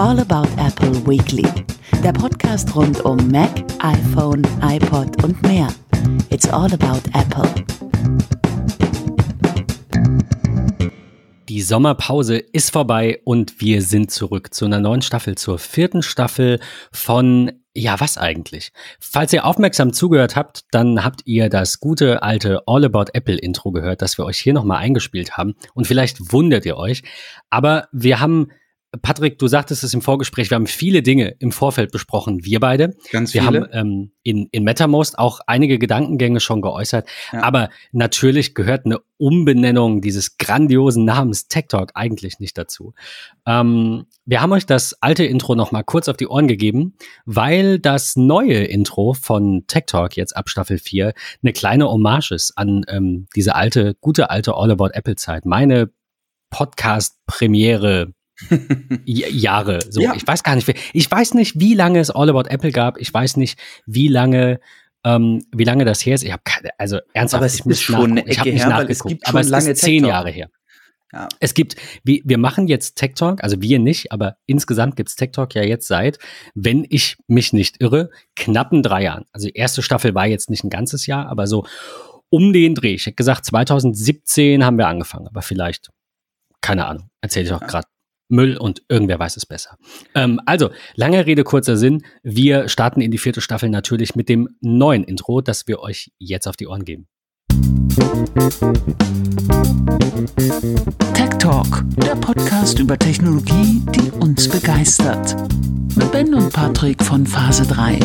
All About Apple Weekly, der Podcast rund um Mac, iPhone, iPod und mehr. It's all about Apple. Die Sommerpause ist vorbei und wir sind zurück zu einer neuen Staffel, zur vierten Staffel von ja, was eigentlich? Falls ihr aufmerksam zugehört habt, dann habt ihr das gute alte All About Apple Intro gehört, das wir euch hier nochmal eingespielt haben. Und vielleicht wundert ihr euch. Aber wir haben Patrick, du sagtest es im Vorgespräch, wir haben viele Dinge im Vorfeld besprochen, wir beide. Ganz viele. Wir haben ähm, in, in MetaMost auch einige Gedankengänge schon geäußert. Ja. Aber natürlich gehört eine Umbenennung dieses grandiosen Namens Tech Talk eigentlich nicht dazu. Ähm, wir haben euch das alte Intro noch mal kurz auf die Ohren gegeben, weil das neue Intro von Tech Talk jetzt ab Staffel 4 eine kleine Hommage ist an ähm, diese alte, gute alte All About Apple Zeit. Meine Podcast-Premiere Jahre. So, ja. ich weiß gar nicht, ich weiß nicht, wie lange es All About Apple gab. Ich weiß nicht, wie lange, ähm, wie lange das her ist. Ich habe keine, also ernsthaft, aber es ich ist schon eine ich habe nicht nachgeguckt, es gibt aber es lange ist zehn Jahre her. Ja. Es gibt, wir, wir machen jetzt Tech Talk, also wir nicht, aber insgesamt gibt's Tech Talk ja jetzt seit, wenn ich mich nicht irre, knappen drei Jahren. Also die erste Staffel war jetzt nicht ein ganzes Jahr, aber so um den Dreh. Ich hätte gesagt, 2017 haben wir angefangen, aber vielleicht, keine Ahnung, erzähle ich auch ja. gerade Müll und irgendwer weiß es besser. Ähm, also, lange Rede, kurzer Sinn. Wir starten in die vierte Staffel natürlich mit dem neuen Intro, das wir euch jetzt auf die Ohren geben. Tech Talk, der Podcast über Technologie, die uns begeistert. Mit Ben und Patrick von Phase 3.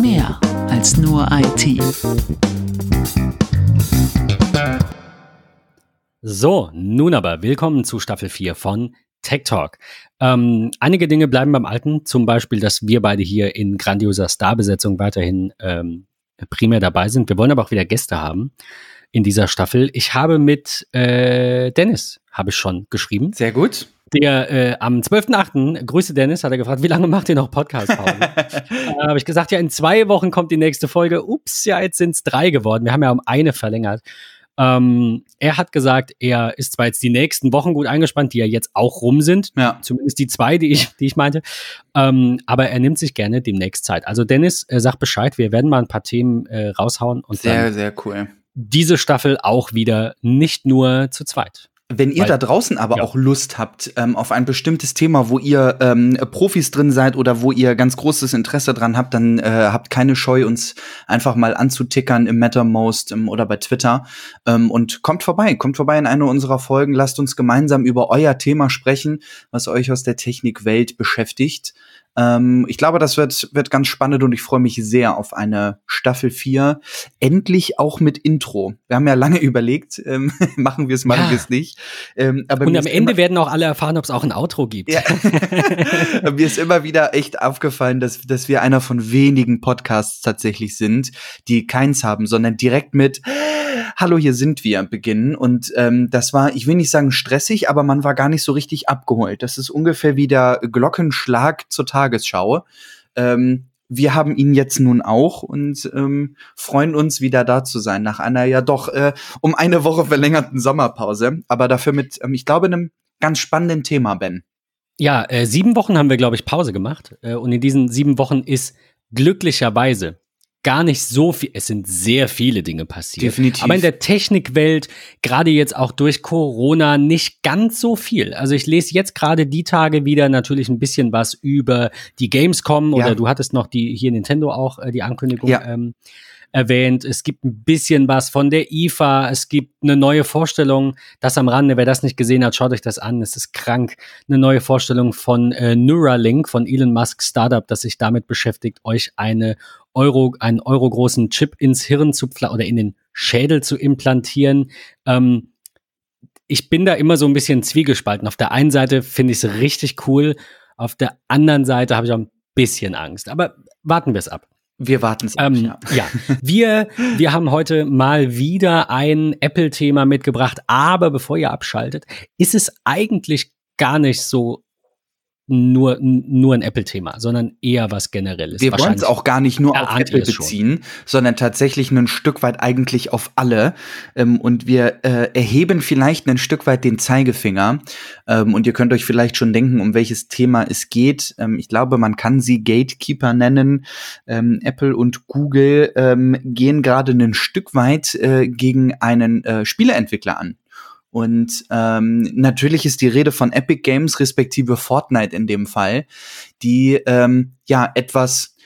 Mehr als nur IT. So, nun aber willkommen zu Staffel 4 von Tech Talk. Ähm, einige Dinge bleiben beim Alten, zum Beispiel, dass wir beide hier in grandioser Starbesetzung weiterhin ähm, primär dabei sind. Wir wollen aber auch wieder Gäste haben in dieser Staffel. Ich habe mit äh, Dennis, habe ich schon geschrieben. Sehr gut. Der äh, am 12.8., Grüße Dennis, hat er gefragt, wie lange macht ihr noch Podcast-Pause? äh, habe ich gesagt, ja, in zwei Wochen kommt die nächste Folge. Ups, ja, jetzt sind es drei geworden. Wir haben ja um eine verlängert. Ähm, er hat gesagt, er ist zwar jetzt die nächsten Wochen gut eingespannt, die ja jetzt auch rum sind, ja. zumindest die zwei, die ich, die ich meinte, ähm, aber er nimmt sich gerne demnächst Zeit. Also Dennis, äh, sag Bescheid, wir werden mal ein paar Themen äh, raushauen und sehr, sehr cool. Diese Staffel auch wieder nicht nur zu zweit. Wenn ihr Weil, da draußen aber ja. auch Lust habt ähm, auf ein bestimmtes Thema, wo ihr ähm, Profis drin seid oder wo ihr ganz großes Interesse dran habt, dann äh, habt keine Scheu, uns einfach mal anzutickern im Mattermost ähm, oder bei Twitter. Ähm, und kommt vorbei, kommt vorbei in eine unserer Folgen. Lasst uns gemeinsam über euer Thema sprechen, was euch aus der Technikwelt beschäftigt. Ähm, ich glaube, das wird, wird ganz spannend und ich freue mich sehr auf eine Staffel 4. Endlich auch mit Intro. Wir haben ja lange überlegt, ähm, machen wir es, machen ja. wir es nicht. Ähm, aber und am Ende werden auch alle erfahren, ob es auch ein Outro gibt. Ja. mir ist immer wieder echt aufgefallen, dass, dass wir einer von wenigen Podcasts tatsächlich sind, die keins haben, sondern direkt mit Hallo, hier sind wir beginnen. Und ähm, das war, ich will nicht sagen stressig, aber man war gar nicht so richtig abgeholt. Das ist ungefähr wie der Glockenschlag zur Tagesschau. Ähm, wir haben ihn jetzt nun auch und ähm, freuen uns wieder da zu sein nach einer ja doch äh, um eine Woche verlängerten Sommerpause, aber dafür mit, ähm, ich glaube, einem ganz spannenden Thema, Ben. Ja, äh, sieben Wochen haben wir, glaube ich, Pause gemacht äh, und in diesen sieben Wochen ist glücklicherweise gar nicht so viel, es sind sehr viele Dinge passiert. Definitiv. Aber in der Technikwelt, gerade jetzt auch durch Corona, nicht ganz so viel. Also ich lese jetzt gerade die Tage wieder natürlich ein bisschen was über die Gamescom ja. oder du hattest noch die hier Nintendo auch äh, die Ankündigung. Ja. Ähm, erwähnt. Es gibt ein bisschen was von der IFA. Es gibt eine neue Vorstellung. Das am Rande. Wer das nicht gesehen hat, schaut euch das an. Es ist krank. Eine neue Vorstellung von äh, Neuralink, von Elon Musk Startup, das sich damit beschäftigt, euch eine Euro, einen Euro großen Chip ins Hirn zu oder in den Schädel zu implantieren. Ähm, ich bin da immer so ein bisschen zwiegespalten. Auf der einen Seite finde ich es richtig cool. Auf der anderen Seite habe ich auch ein bisschen Angst. Aber warten wir es ab. Wir warten es ähm, ja. ja. Wir, wir haben heute mal wieder ein Apple-Thema mitgebracht, aber bevor ihr abschaltet, ist es eigentlich gar nicht so nur, nur ein Apple-Thema, sondern eher was Generelles. Wir wollen es auch gar nicht nur auf Apple beziehen, sondern tatsächlich ein Stück weit eigentlich auf alle. Ähm, und wir äh, erheben vielleicht ein Stück weit den Zeigefinger. Ähm, und ihr könnt euch vielleicht schon denken, um welches Thema es geht. Ähm, ich glaube, man kann sie Gatekeeper nennen. Ähm, Apple und Google ähm, gehen gerade ein Stück weit äh, gegen einen äh, Spieleentwickler an. Und ähm, natürlich ist die Rede von Epic Games respektive Fortnite in dem Fall, die ähm, ja etwas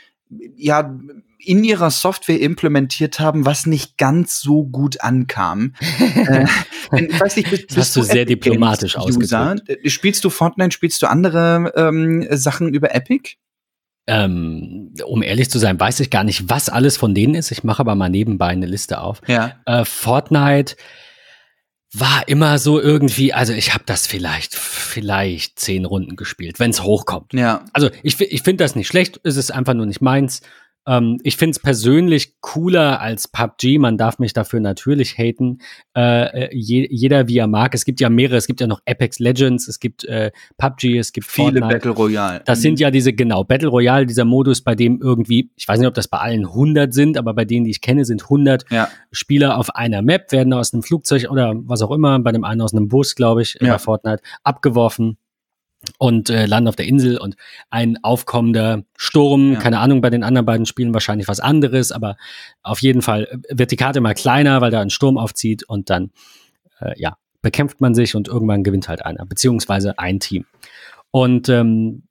ja in ihrer Software implementiert haben, was nicht ganz so gut ankam. äh, ich weiß nicht, bist, bist hast du, sehr Epic diplomatisch ausgedrückt. Spielst du Fortnite? Spielst du andere ähm, Sachen über Epic? Ähm, um ehrlich zu sein, weiß ich gar nicht, was alles von denen ist. Ich mache aber mal nebenbei eine Liste auf. Ja. Äh, Fortnite war immer so irgendwie, also ich habe das vielleicht, vielleicht zehn Runden gespielt, wenn es hochkommt. Ja. Also ich, ich finde das nicht schlecht, es ist einfach nur nicht meins. Ähm, ich finde es persönlich cooler als PUBG. Man darf mich dafür natürlich haten. Äh, äh, je, jeder wie er mag. Es gibt ja mehrere. Es gibt ja noch Apex Legends. Es gibt äh, PUBG. Es gibt viele Fortnite. Battle Royale. Das sind ja diese genau Battle Royale. Dieser Modus, bei dem irgendwie, ich weiß nicht, ob das bei allen 100 sind, aber bei denen, die ich kenne, sind 100 ja. Spieler auf einer Map werden aus einem Flugzeug oder was auch immer, bei dem einen aus einem Bus, glaube ich, ja. bei Fortnite abgeworfen und äh, landen auf der Insel und ein aufkommender Sturm, ja. keine Ahnung, bei den anderen beiden Spielen wahrscheinlich was anderes, aber auf jeden Fall äh, wird die Karte mal kleiner, weil da ein Sturm aufzieht und dann, äh, ja, bekämpft man sich und irgendwann gewinnt halt einer, beziehungsweise ein Team. Und ähm,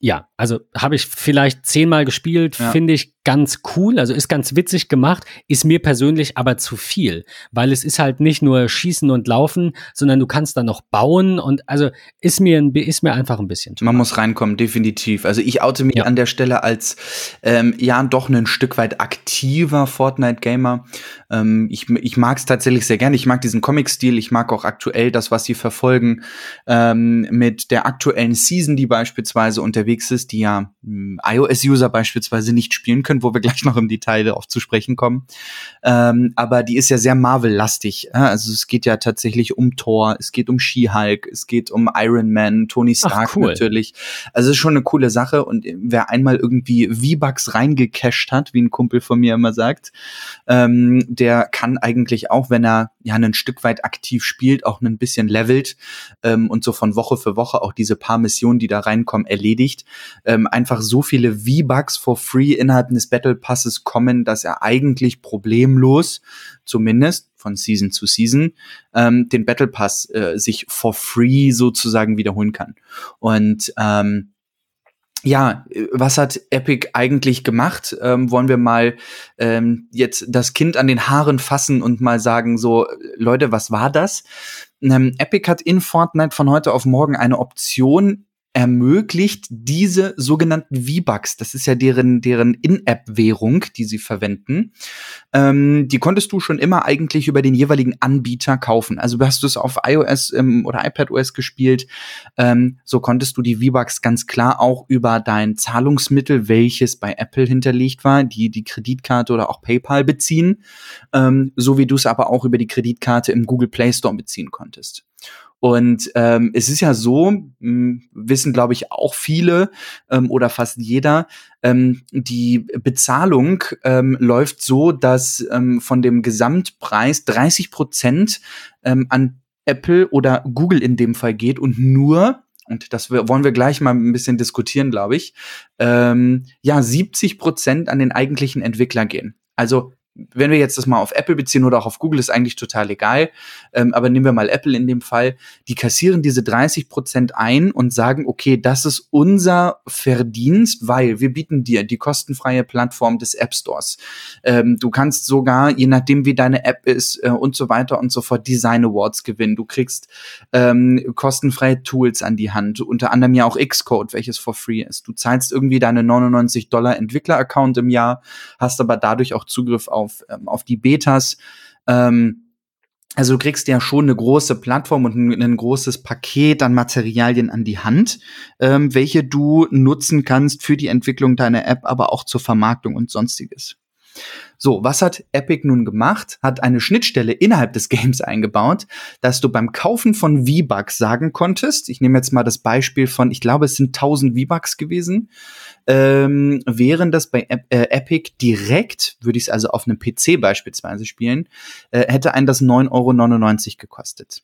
ja, also habe ich vielleicht zehnmal gespielt, ja. finde ich ganz cool, also ist ganz witzig gemacht, ist mir persönlich aber zu viel, weil es ist halt nicht nur schießen und laufen, sondern du kannst dann noch bauen und also ist mir ist mir einfach ein bisschen. Man muss reinkommen, definitiv. Also ich oute mich ja. an der Stelle als ähm, ja doch ein Stück weit aktiver Fortnite Gamer. Ähm, ich ich mag es tatsächlich sehr gerne. Ich mag diesen Comic-Stil. Ich mag auch aktuell das, was sie verfolgen ähm, mit der aktuellen Season, die beispielsweise unterwegs ist, die ja hm, iOS-User beispielsweise nicht spielen können, wo wir gleich noch im Detail darauf zu sprechen kommen. Ähm, aber die ist ja sehr Marvel-lastig. Also es geht ja tatsächlich um Thor, es geht um She-Hulk, es geht um Iron Man, Tony Stark Ach, cool. natürlich. Also es ist schon eine coole Sache und wer einmal irgendwie V-Bucks reingecached hat, wie ein Kumpel von mir immer sagt, ähm, der kann eigentlich auch, wenn er ja ein Stück weit aktiv spielt, auch ein bisschen levelt ähm, und so von Woche für Woche auch diese paar Missionen, die da reinkommen, erledigt. Ähm, einfach so viele V-Bucks for free innerhalb eines Battle Passes kommen, dass er eigentlich problemlos, zumindest von Season zu Season, ähm, den Battle Pass äh, sich for free sozusagen wiederholen kann. Und ähm, ja, was hat Epic eigentlich gemacht? Ähm, wollen wir mal ähm, jetzt das Kind an den Haaren fassen und mal sagen, so, Leute, was war das? Ähm, Epic hat in Fortnite von heute auf morgen eine Option ermöglicht diese sogenannten V-Bucks, das ist ja deren, deren In-App-Währung, die sie verwenden, ähm, die konntest du schon immer eigentlich über den jeweiligen Anbieter kaufen. Also hast du es auf iOS ähm, oder iPadOS gespielt, ähm, so konntest du die V-Bucks ganz klar auch über dein Zahlungsmittel, welches bei Apple hinterlegt war, die die Kreditkarte oder auch PayPal beziehen, ähm, so wie du es aber auch über die Kreditkarte im Google Play Store beziehen konntest. Und ähm, es ist ja so, mh, hm, wissen glaube ich auch viele ähm, oder fast jeder, ähm, die Bezahlung ähm, läuft so, dass ähm, von dem Gesamtpreis 30 Prozent ähm, an Apple oder Google in dem Fall geht und nur und das wollen wir gleich mal ein bisschen diskutieren, glaube ich, ähm, ja, 70 Prozent an den eigentlichen Entwickler gehen. Also wenn wir jetzt das mal auf Apple beziehen oder auch auf Google, ist eigentlich total egal. Ähm, aber nehmen wir mal Apple in dem Fall. Die kassieren diese 30 Prozent ein und sagen, okay, das ist unser Verdienst, weil wir bieten dir die kostenfreie Plattform des App Stores. Ähm, du kannst sogar, je nachdem wie deine App ist äh, und so weiter und so fort, Design Awards gewinnen. Du kriegst ähm, kostenfreie Tools an die Hand, unter anderem ja auch Xcode, welches for free ist. Du zahlst irgendwie deine 99 Dollar Entwickler-Account im Jahr, hast aber dadurch auch Zugriff auf auf, ähm, auf die Betas. Ähm, also du kriegst ja schon eine große Plattform und ein, ein großes Paket an Materialien an die Hand, ähm, welche du nutzen kannst für die Entwicklung deiner App, aber auch zur Vermarktung und sonstiges. So, was hat Epic nun gemacht? Hat eine Schnittstelle innerhalb des Games eingebaut, dass du beim Kaufen von V-Bucks sagen konntest, ich nehme jetzt mal das Beispiel von, ich glaube, es sind 1000 V-Bucks gewesen, ähm, wären das bei äh, Epic direkt, würde ich es also auf einem PC beispielsweise spielen, äh, hätte einen das 9,99 Euro gekostet.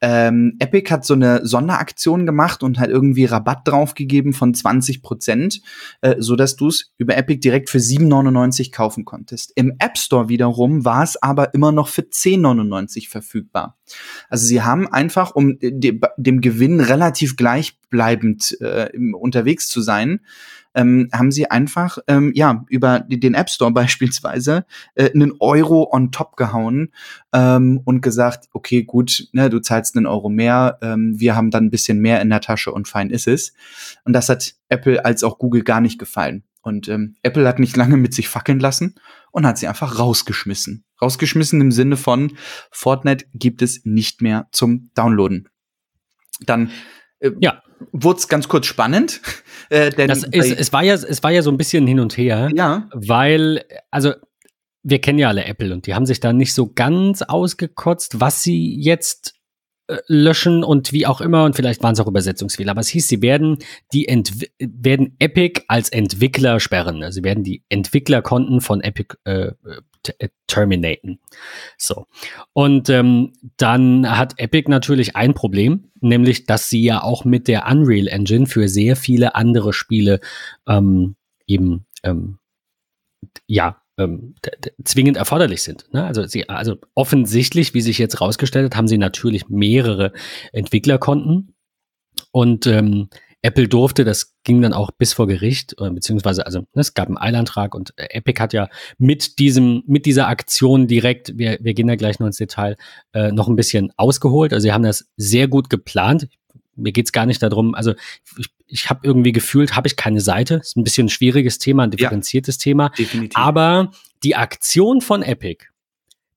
Ähm, Epic hat so eine Sonderaktion gemacht und hat irgendwie Rabatt draufgegeben von 20 Prozent, äh, so dass du es über Epic direkt für 7,99 kaufen konntest. Im App Store wiederum war es aber immer noch für 10,99 verfügbar. Also sie haben einfach, um de dem Gewinn relativ gleichbleibend äh, unterwegs zu sein, ähm, haben sie einfach ähm, ja über den App Store beispielsweise äh, einen Euro on top gehauen ähm, und gesagt, okay, gut, ne, du zahlst einen Euro mehr, ähm, wir haben dann ein bisschen mehr in der Tasche und fein ist es. Und das hat Apple als auch Google gar nicht gefallen. Und ähm, Apple hat nicht lange mit sich fackeln lassen und hat sie einfach rausgeschmissen. Rausgeschmissen im Sinne von Fortnite gibt es nicht mehr zum Downloaden. Dann äh, ja. wurde es ganz kurz spannend. Äh, denn das ist, es, war ja, es war ja so ein bisschen hin und her. Ja. Weil, also wir kennen ja alle Apple und die haben sich da nicht so ganz ausgekotzt, was sie jetzt löschen und wie auch immer und vielleicht waren es auch Übersetzungsfehler, aber es hieß, sie werden die Entwi werden Epic als Entwickler sperren. Also sie werden die Entwicklerkonten von Epic äh, äh, terminaten. So. Und ähm, dann hat Epic natürlich ein Problem, nämlich, dass sie ja auch mit der Unreal Engine für sehr viele andere Spiele ähm, eben ähm, ja ähm, zwingend erforderlich sind. Ne? Also, sie, also offensichtlich, wie sich jetzt rausgestellt hat, haben sie natürlich mehrere Entwicklerkonten und ähm, Apple durfte, das ging dann auch bis vor Gericht, äh, beziehungsweise, also ne, es gab einen Eilantrag und äh, Epic hat ja mit diesem, mit dieser Aktion direkt, wir, wir gehen da gleich noch ins Detail, äh, noch ein bisschen ausgeholt. Also sie haben das sehr gut geplant. Mir geht's gar nicht darum, also ich, ich habe irgendwie gefühlt, habe ich keine Seite. Ist ein bisschen ein schwieriges Thema, ein differenziertes ja, Thema. Definitiv. Aber die Aktion von Epic,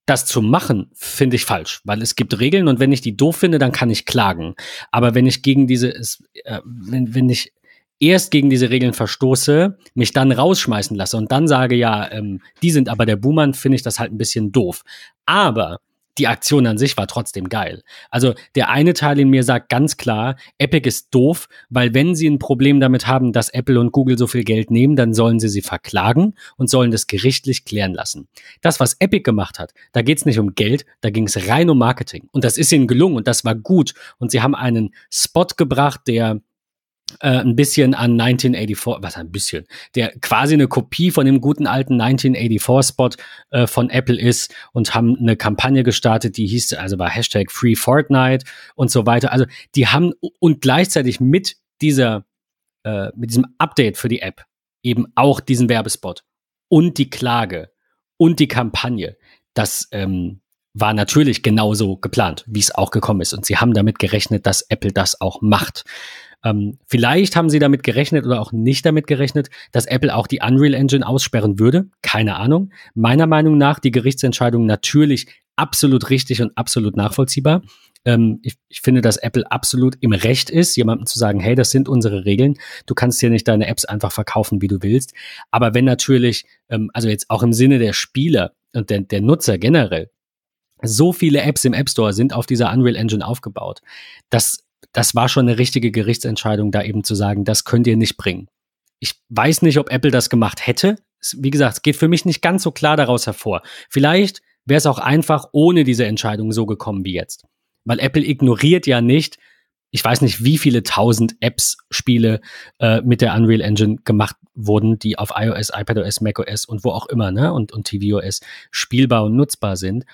das zu machen, finde ich falsch, weil es gibt Regeln und wenn ich die doof finde, dann kann ich klagen. Aber wenn ich gegen diese, äh, wenn, wenn ich erst gegen diese Regeln verstoße, mich dann rausschmeißen lasse und dann sage, ja, ähm, die sind aber der Buhmann, finde ich das halt ein bisschen doof. Aber die Aktion an sich war trotzdem geil. Also der eine Teil in mir sagt ganz klar, Epic ist doof, weil wenn sie ein Problem damit haben, dass Apple und Google so viel Geld nehmen, dann sollen sie sie verklagen und sollen das gerichtlich klären lassen. Das, was Epic gemacht hat, da geht es nicht um Geld, da ging es rein um Marketing. Und das ist ihnen gelungen und das war gut. Und sie haben einen Spot gebracht, der äh, ein bisschen an 1984, was ein bisschen, der quasi eine Kopie von dem guten alten 1984-Spot äh, von Apple ist und haben eine Kampagne gestartet, die hieß, also war Hashtag Free Fortnite und so weiter. Also die haben und gleichzeitig mit dieser, äh, mit diesem Update für die App eben auch diesen Werbespot und die Klage und die Kampagne. Das ähm, war natürlich genauso geplant, wie es auch gekommen ist. Und sie haben damit gerechnet, dass Apple das auch macht. Ähm, vielleicht haben sie damit gerechnet oder auch nicht damit gerechnet, dass Apple auch die Unreal Engine aussperren würde. Keine Ahnung. Meiner Meinung nach die Gerichtsentscheidung natürlich absolut richtig und absolut nachvollziehbar. Ähm, ich, ich, finde, dass Apple absolut im Recht ist, jemandem zu sagen, hey, das sind unsere Regeln. Du kannst hier nicht deine Apps einfach verkaufen, wie du willst. Aber wenn natürlich, ähm, also jetzt auch im Sinne der Spieler und der, der Nutzer generell, so viele Apps im App Store sind auf dieser Unreal Engine aufgebaut, dass das war schon eine richtige Gerichtsentscheidung, da eben zu sagen, das könnt ihr nicht bringen. Ich weiß nicht, ob Apple das gemacht hätte. Wie gesagt, es geht für mich nicht ganz so klar daraus hervor. Vielleicht wäre es auch einfach ohne diese Entscheidung so gekommen wie jetzt. Weil Apple ignoriert ja nicht, ich weiß nicht, wie viele tausend Apps, Spiele äh, mit der Unreal Engine gemacht wurden, die auf iOS, iPadOS, macOS und wo auch immer, ne, und, und tvOS spielbar und nutzbar sind.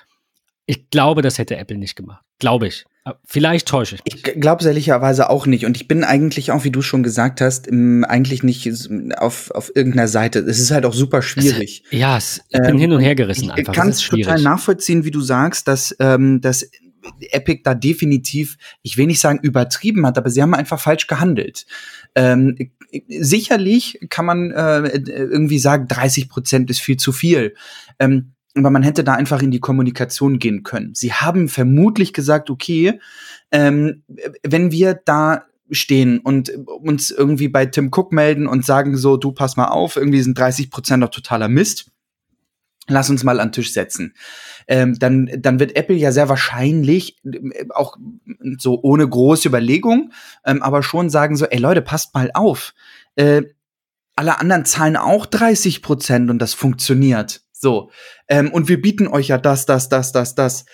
Ich glaube, das hätte Apple nicht gemacht. Glaube ich. Vielleicht täusche ich mich. Ich glaube ehrlicherweise auch nicht. Und ich bin eigentlich auch, wie du schon gesagt hast, eigentlich nicht auf, auf irgendeiner Seite. Es ist halt auch super schwierig. Es, ja, es, ich bin ähm, hin und her gerissen einfach. Ich kann es total nachvollziehen, wie du sagst, dass, ähm, dass Epic da definitiv, ich will nicht sagen übertrieben hat, aber sie haben einfach falsch gehandelt. Ähm, sicherlich kann man äh, irgendwie sagen, 30 Prozent ist viel zu viel. Ähm, aber man hätte da einfach in die Kommunikation gehen können. Sie haben vermutlich gesagt, okay, ähm, wenn wir da stehen und uns irgendwie bei Tim Cook melden und sagen so, du pass mal auf, irgendwie sind 30 Prozent doch totaler Mist. Lass uns mal an den Tisch setzen. Ähm, dann, dann wird Apple ja sehr wahrscheinlich, äh, auch so ohne große Überlegung, ähm, aber schon sagen so, ey Leute, passt mal auf. Äh, alle anderen zahlen auch 30 Prozent und das funktioniert. So. Ähm, und wir bieten euch ja das, das, das, das, das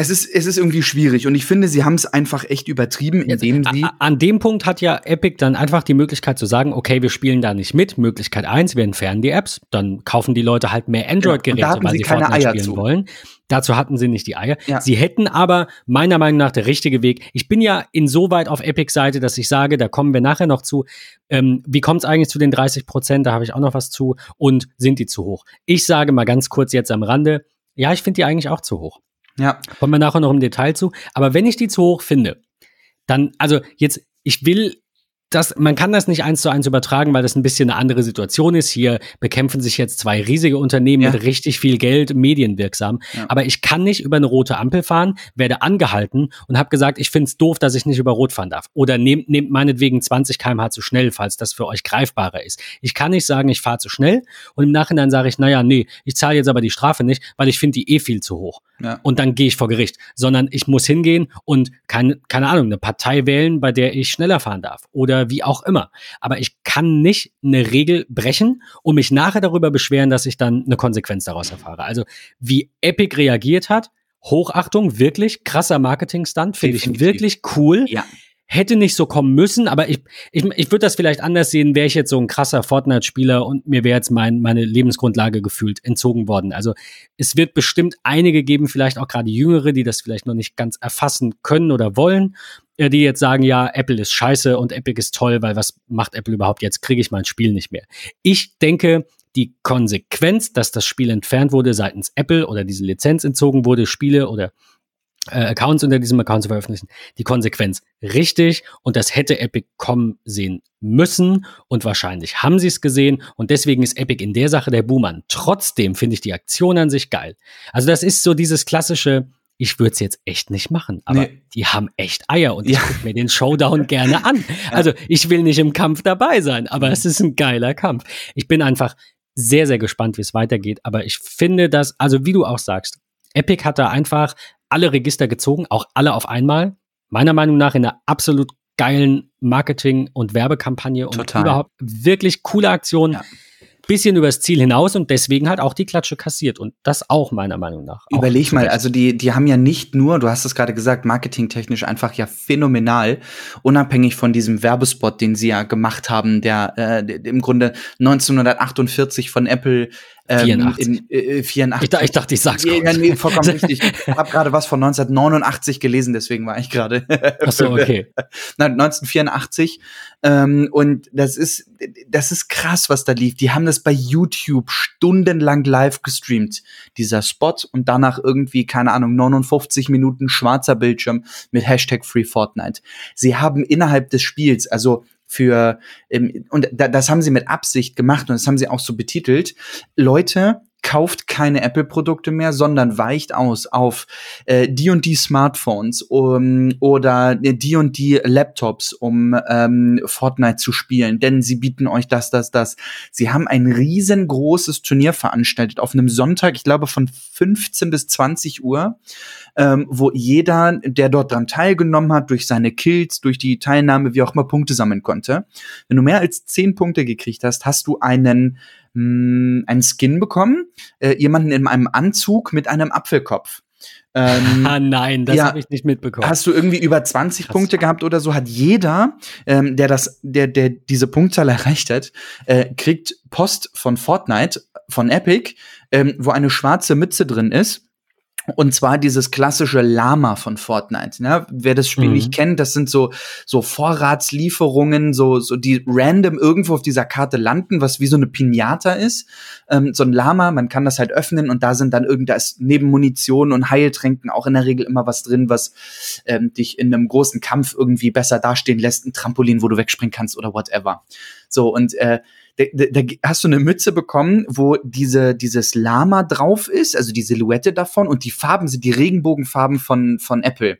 es ist, es ist irgendwie schwierig und ich finde, sie haben es einfach echt übertrieben, indem sie. An dem Punkt hat ja Epic dann einfach die Möglichkeit zu sagen, okay, wir spielen da nicht mit. Möglichkeit eins, wir entfernen die Apps, dann kaufen die Leute halt mehr Android-Geräte, ja, weil sie, sie keine Fortnite Eier spielen zu. wollen. Dazu hatten sie nicht die Eier. Ja. Sie hätten aber meiner Meinung nach der richtige Weg. Ich bin ja insoweit auf Epic-Seite, dass ich sage, da kommen wir nachher noch zu. Ähm, wie kommt es eigentlich zu den 30 Prozent? Da habe ich auch noch was zu. Und sind die zu hoch? Ich sage mal ganz kurz jetzt am Rande, ja, ich finde die eigentlich auch zu hoch. Ja. Kommen wir nachher noch im Detail zu. Aber wenn ich die zu hoch finde, dann, also jetzt, ich will das, man kann das nicht eins zu eins übertragen, weil das ein bisschen eine andere Situation ist. Hier bekämpfen sich jetzt zwei riesige Unternehmen ja. mit richtig viel Geld, medienwirksam. Ja. Aber ich kann nicht über eine rote Ampel fahren, werde angehalten und habe gesagt, ich finde es doof, dass ich nicht über Rot fahren darf. Oder nehmt, nehmt meinetwegen 20 km/h zu schnell, falls das für euch greifbarer ist. Ich kann nicht sagen, ich fahre zu schnell und im Nachhinein sage ich, naja, nee, ich zahle jetzt aber die Strafe nicht, weil ich finde die eh viel zu hoch. Ja. Und dann gehe ich vor Gericht. Sondern ich muss hingehen und keine, keine Ahnung, eine Partei wählen, bei der ich schneller fahren darf. Oder oder wie auch immer. Aber ich kann nicht eine Regel brechen und mich nachher darüber beschweren, dass ich dann eine Konsequenz daraus erfahre. Also wie Epic reagiert hat, Hochachtung, wirklich krasser Marketing-Stunt, finde ich wirklich cool. Ja hätte nicht so kommen müssen, aber ich, ich, ich würde das vielleicht anders sehen, wäre ich jetzt so ein krasser Fortnite-Spieler und mir wäre jetzt mein, meine Lebensgrundlage gefühlt entzogen worden. Also es wird bestimmt einige geben, vielleicht auch gerade Jüngere, die das vielleicht noch nicht ganz erfassen können oder wollen, äh, die jetzt sagen, ja, Apple ist scheiße und Epic ist toll, weil was macht Apple überhaupt jetzt? Kriege ich mein Spiel nicht mehr. Ich denke, die Konsequenz, dass das Spiel entfernt wurde seitens Apple oder diese Lizenz entzogen wurde, Spiele oder äh, Accounts unter diesem Account zu veröffentlichen, die Konsequenz richtig und das hätte Epic kommen sehen müssen und wahrscheinlich haben sie es gesehen und deswegen ist Epic in der Sache der Boomer. Trotzdem finde ich die Aktion an sich geil. Also das ist so dieses klassische, ich würde es jetzt echt nicht machen, aber nee. die haben echt Eier und ja. ich gucke mir den Showdown gerne an. Also ich will nicht im Kampf dabei sein, aber es ist ein geiler Kampf. Ich bin einfach sehr, sehr gespannt, wie es weitergeht, aber ich finde dass, also wie du auch sagst, Epic hat da einfach alle Register gezogen, auch alle auf einmal. Meiner Meinung nach in einer absolut geilen Marketing- und Werbekampagne und Total. überhaupt wirklich coole Aktion. Ja bisschen übers Ziel hinaus und deswegen halt auch die Klatsche kassiert und das auch meiner Meinung nach. Überleg mal, also die, die haben ja nicht nur, du hast es gerade gesagt, marketingtechnisch einfach ja phänomenal, unabhängig von diesem Werbespot, den sie ja gemacht haben, der äh, im Grunde 1948 von Apple 84. Ähm, in, äh, 84. Ich, ich, dachte, ich sag's ja, nee, vollkommen richtig. Ich habe gerade was von 1989 gelesen, deswegen war ich gerade. Ach so, okay. Nein, 1984. Ähm, und das ist, das ist krass, was da lief. Die haben das bei YouTube stundenlang live gestreamt, dieser Spot, und danach irgendwie, keine Ahnung, 59 Minuten schwarzer Bildschirm mit Hashtag Free Fortnite. Sie haben innerhalb des Spiels, also für, ähm, und da, das haben sie mit Absicht gemacht und das haben sie auch so betitelt, Leute, kauft keine Apple-Produkte mehr, sondern weicht aus auf äh, die und die Smartphones um, oder die und die Laptops, um ähm, Fortnite zu spielen, denn sie bieten euch das, das, das. Sie haben ein riesengroßes Turnier veranstaltet auf einem Sonntag, ich glaube von 15 bis 20 Uhr, ähm, wo jeder, der dort dran teilgenommen hat, durch seine Kills, durch die Teilnahme, wie auch immer, Punkte sammeln konnte. Wenn du mehr als 10 Punkte gekriegt hast, hast du einen mh, einen Skin bekommen, äh, jemanden in einem Anzug mit einem Apfelkopf. Ähm, ah nein, das ja, habe ich nicht mitbekommen. Hast du irgendwie über 20 Krass. Punkte gehabt oder so? Hat jeder, ähm, der das, der, der diese Punktzahl erreicht hat, äh, kriegt Post von Fortnite, von Epic, ähm, wo eine schwarze Mütze drin ist und zwar dieses klassische Lama von Fortnite. Ne? Wer das Spiel mhm. nicht kennt, das sind so, so Vorratslieferungen, so, so die random irgendwo auf dieser Karte landen, was wie so eine Pinata ist. Ähm, so ein Lama, man kann das halt öffnen und da sind dann irgend, da ist neben Munition und Heiltränken auch in der Regel immer was drin, was ähm, dich in einem großen Kampf irgendwie besser dastehen lässt. Ein Trampolin, wo du wegspringen kannst oder whatever. So, und äh, da, da, hast du eine Mütze bekommen, wo diese, dieses Lama drauf ist, also die Silhouette davon und die Farben sind die Regenbogenfarben von, von Apple.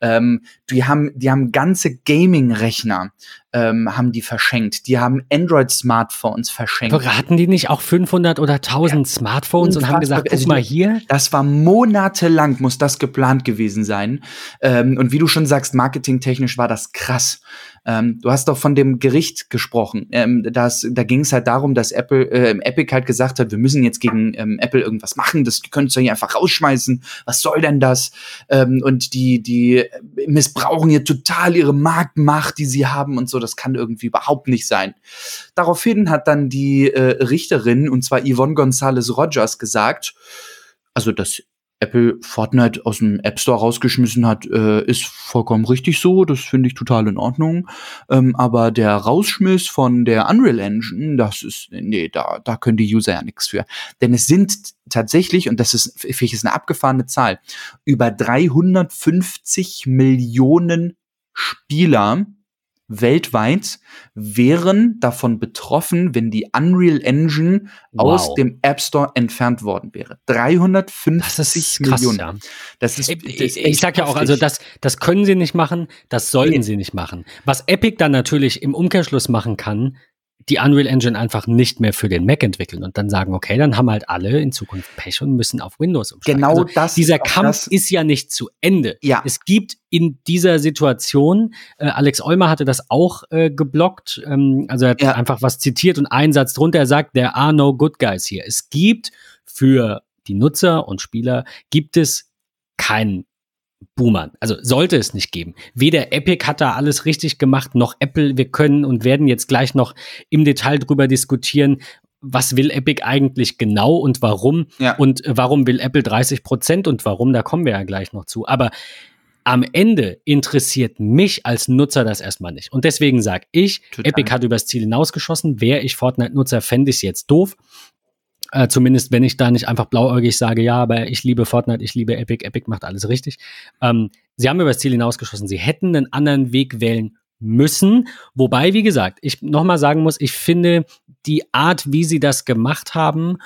Ähm, die haben, die haben ganze Gaming-Rechner ähm, haben die verschenkt. Die haben Android-Smartphones verschenkt. Beraten die nicht auch 500 oder 1000 ja. Smartphones und haben gesagt, guck mal hier? Das war monatelang, muss das geplant gewesen sein. Ähm, und wie du schon sagst, marketingtechnisch war das krass. Ähm, du hast doch von dem Gericht gesprochen. Ähm, das, da ging es halt darum, dass Apple, äh, Epic halt gesagt hat, wir müssen jetzt gegen ähm, Apple irgendwas machen, das könnt ihr hier einfach rausschmeißen. Was soll denn das? Ähm, und die, die missbrauchen hier total ihre Marktmacht, die sie haben und so. Das kann irgendwie überhaupt nicht sein. Daraufhin hat dann die äh, Richterin, und zwar Yvonne Gonzalez Rogers, gesagt, also das Apple Fortnite aus dem App Store rausgeschmissen hat, äh, ist vollkommen richtig so. Das finde ich total in Ordnung. Ähm, aber der Rausschmiss von der Unreal Engine, das ist, nee, da, da können die User ja nichts für. Denn es sind tatsächlich, und das ist, finde ich, ist eine abgefahrene Zahl, über 350 Millionen Spieler weltweit wären davon betroffen, wenn die Unreal Engine wow. aus dem App Store entfernt worden wäre. 350 krass, Millionen. Ja. Das ist, ich, ich, ich sag ja auch, also das, das können sie nicht machen, das sollten nee. sie nicht machen. Was Epic dann natürlich im Umkehrschluss machen kann, die Unreal Engine einfach nicht mehr für den Mac entwickeln und dann sagen, okay, dann haben halt alle in Zukunft Pech und müssen auf Windows umsteigen. Genau also das. Dieser Kampf das. ist ja nicht zu Ende. Ja. Es gibt in dieser Situation, äh, Alex Olmer hatte das auch äh, geblockt, ähm, also er hat ja. einfach was zitiert und einen Satz drunter, er sagt, there are no good guys hier. Es gibt für die Nutzer und Spieler gibt es keinen boomern. Also sollte es nicht geben. Weder Epic hat da alles richtig gemacht, noch Apple. Wir können und werden jetzt gleich noch im Detail drüber diskutieren, was will Epic eigentlich genau und warum ja. und warum will Apple 30 Prozent und warum, da kommen wir ja gleich noch zu. Aber am Ende interessiert mich als Nutzer das erstmal nicht. Und deswegen sage ich, Total. Epic hat übers Ziel hinausgeschossen. Wäre ich Fortnite-Nutzer, fände ich es jetzt doof. Äh, zumindest wenn ich da nicht einfach blauäugig sage, ja, aber ich liebe Fortnite, ich liebe Epic, Epic macht alles richtig. Ähm, sie haben über das Ziel hinausgeschossen. Sie hätten einen anderen Weg wählen müssen. Wobei, wie gesagt, ich nochmal sagen muss, ich finde die Art, wie sie das gemacht haben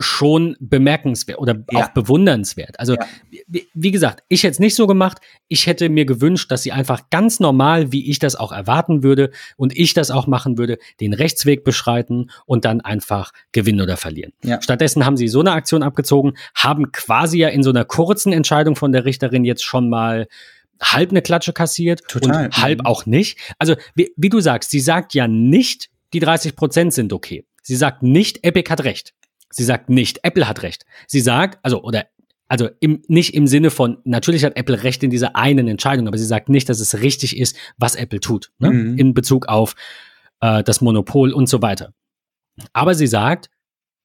schon bemerkenswert oder ja. auch bewundernswert. Also, ja. wie, gesagt, ich hätte es nicht so gemacht. Ich hätte mir gewünscht, dass sie einfach ganz normal, wie ich das auch erwarten würde und ich das auch machen würde, den Rechtsweg beschreiten und dann einfach gewinnen oder verlieren. Ja. Stattdessen haben sie so eine Aktion abgezogen, haben quasi ja in so einer kurzen Entscheidung von der Richterin jetzt schon mal halb eine Klatsche kassiert Total. und halb mhm. auch nicht. Also, wie, wie du sagst, sie sagt ja nicht, die 30 Prozent sind okay. Sie sagt nicht, Epic hat recht. Sie sagt nicht, Apple hat recht. Sie sagt, also, oder, also im, nicht im Sinne von, natürlich hat Apple recht in dieser einen Entscheidung, aber sie sagt nicht, dass es richtig ist, was Apple tut, ne? Mhm. in Bezug auf äh, das Monopol und so weiter. Aber sie sagt,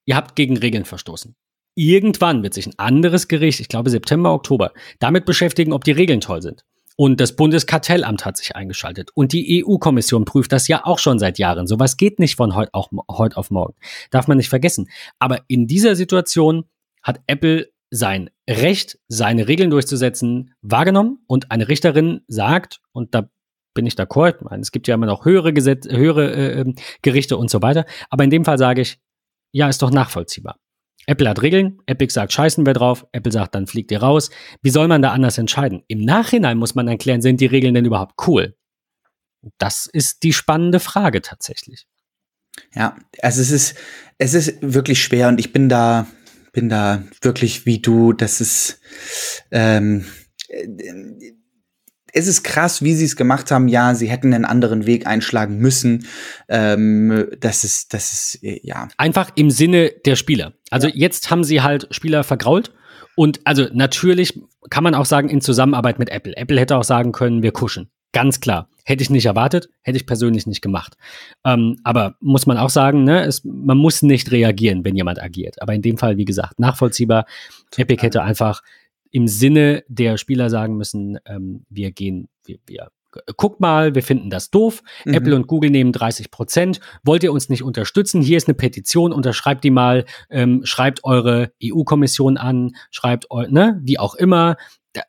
ihr habt gegen Regeln verstoßen. Irgendwann wird sich ein anderes Gericht, ich glaube September, Oktober, damit beschäftigen, ob die Regeln toll sind. Und das Bundeskartellamt hat sich eingeschaltet. Und die EU-Kommission prüft das ja auch schon seit Jahren. Sowas geht nicht von heute auf, heute auf morgen. Darf man nicht vergessen. Aber in dieser Situation hat Apple sein Recht, seine Regeln durchzusetzen, wahrgenommen. Und eine Richterin sagt, und da bin ich d'accord, es gibt ja immer noch höhere, Gesetz, höhere äh, ähm, Gerichte und so weiter. Aber in dem Fall sage ich, ja, ist doch nachvollziehbar. Apple hat Regeln, Epic sagt, scheißen wir drauf, Apple sagt, dann fliegt ihr raus. Wie soll man da anders entscheiden? Im Nachhinein muss man erklären, sind die Regeln denn überhaupt cool? Das ist die spannende Frage tatsächlich. Ja, also es ist, es ist wirklich schwer und ich bin da, bin da wirklich wie du, das ist, ähm, es ist krass, wie sie es gemacht haben. Ja, sie hätten einen anderen Weg einschlagen müssen. Ähm, das ist, das ist, äh, ja. Einfach im Sinne der Spieler. Also ja. jetzt haben sie halt Spieler vergrault. Und also natürlich kann man auch sagen, in Zusammenarbeit mit Apple. Apple hätte auch sagen können, wir kuschen. Ganz klar. Hätte ich nicht erwartet, hätte ich persönlich nicht gemacht. Ähm, aber muss man auch sagen, ne, es, man muss nicht reagieren, wenn jemand agiert. Aber in dem Fall, wie gesagt, nachvollziehbar. Epic hätte einfach im Sinne der Spieler sagen müssen, ähm, wir gehen, wir, wir guckt mal, wir finden das doof. Mhm. Apple und Google nehmen 30 Prozent. Wollt ihr uns nicht unterstützen? Hier ist eine Petition, unterschreibt die mal, ähm, schreibt eure EU-Kommission an, schreibt, ne, wie auch immer.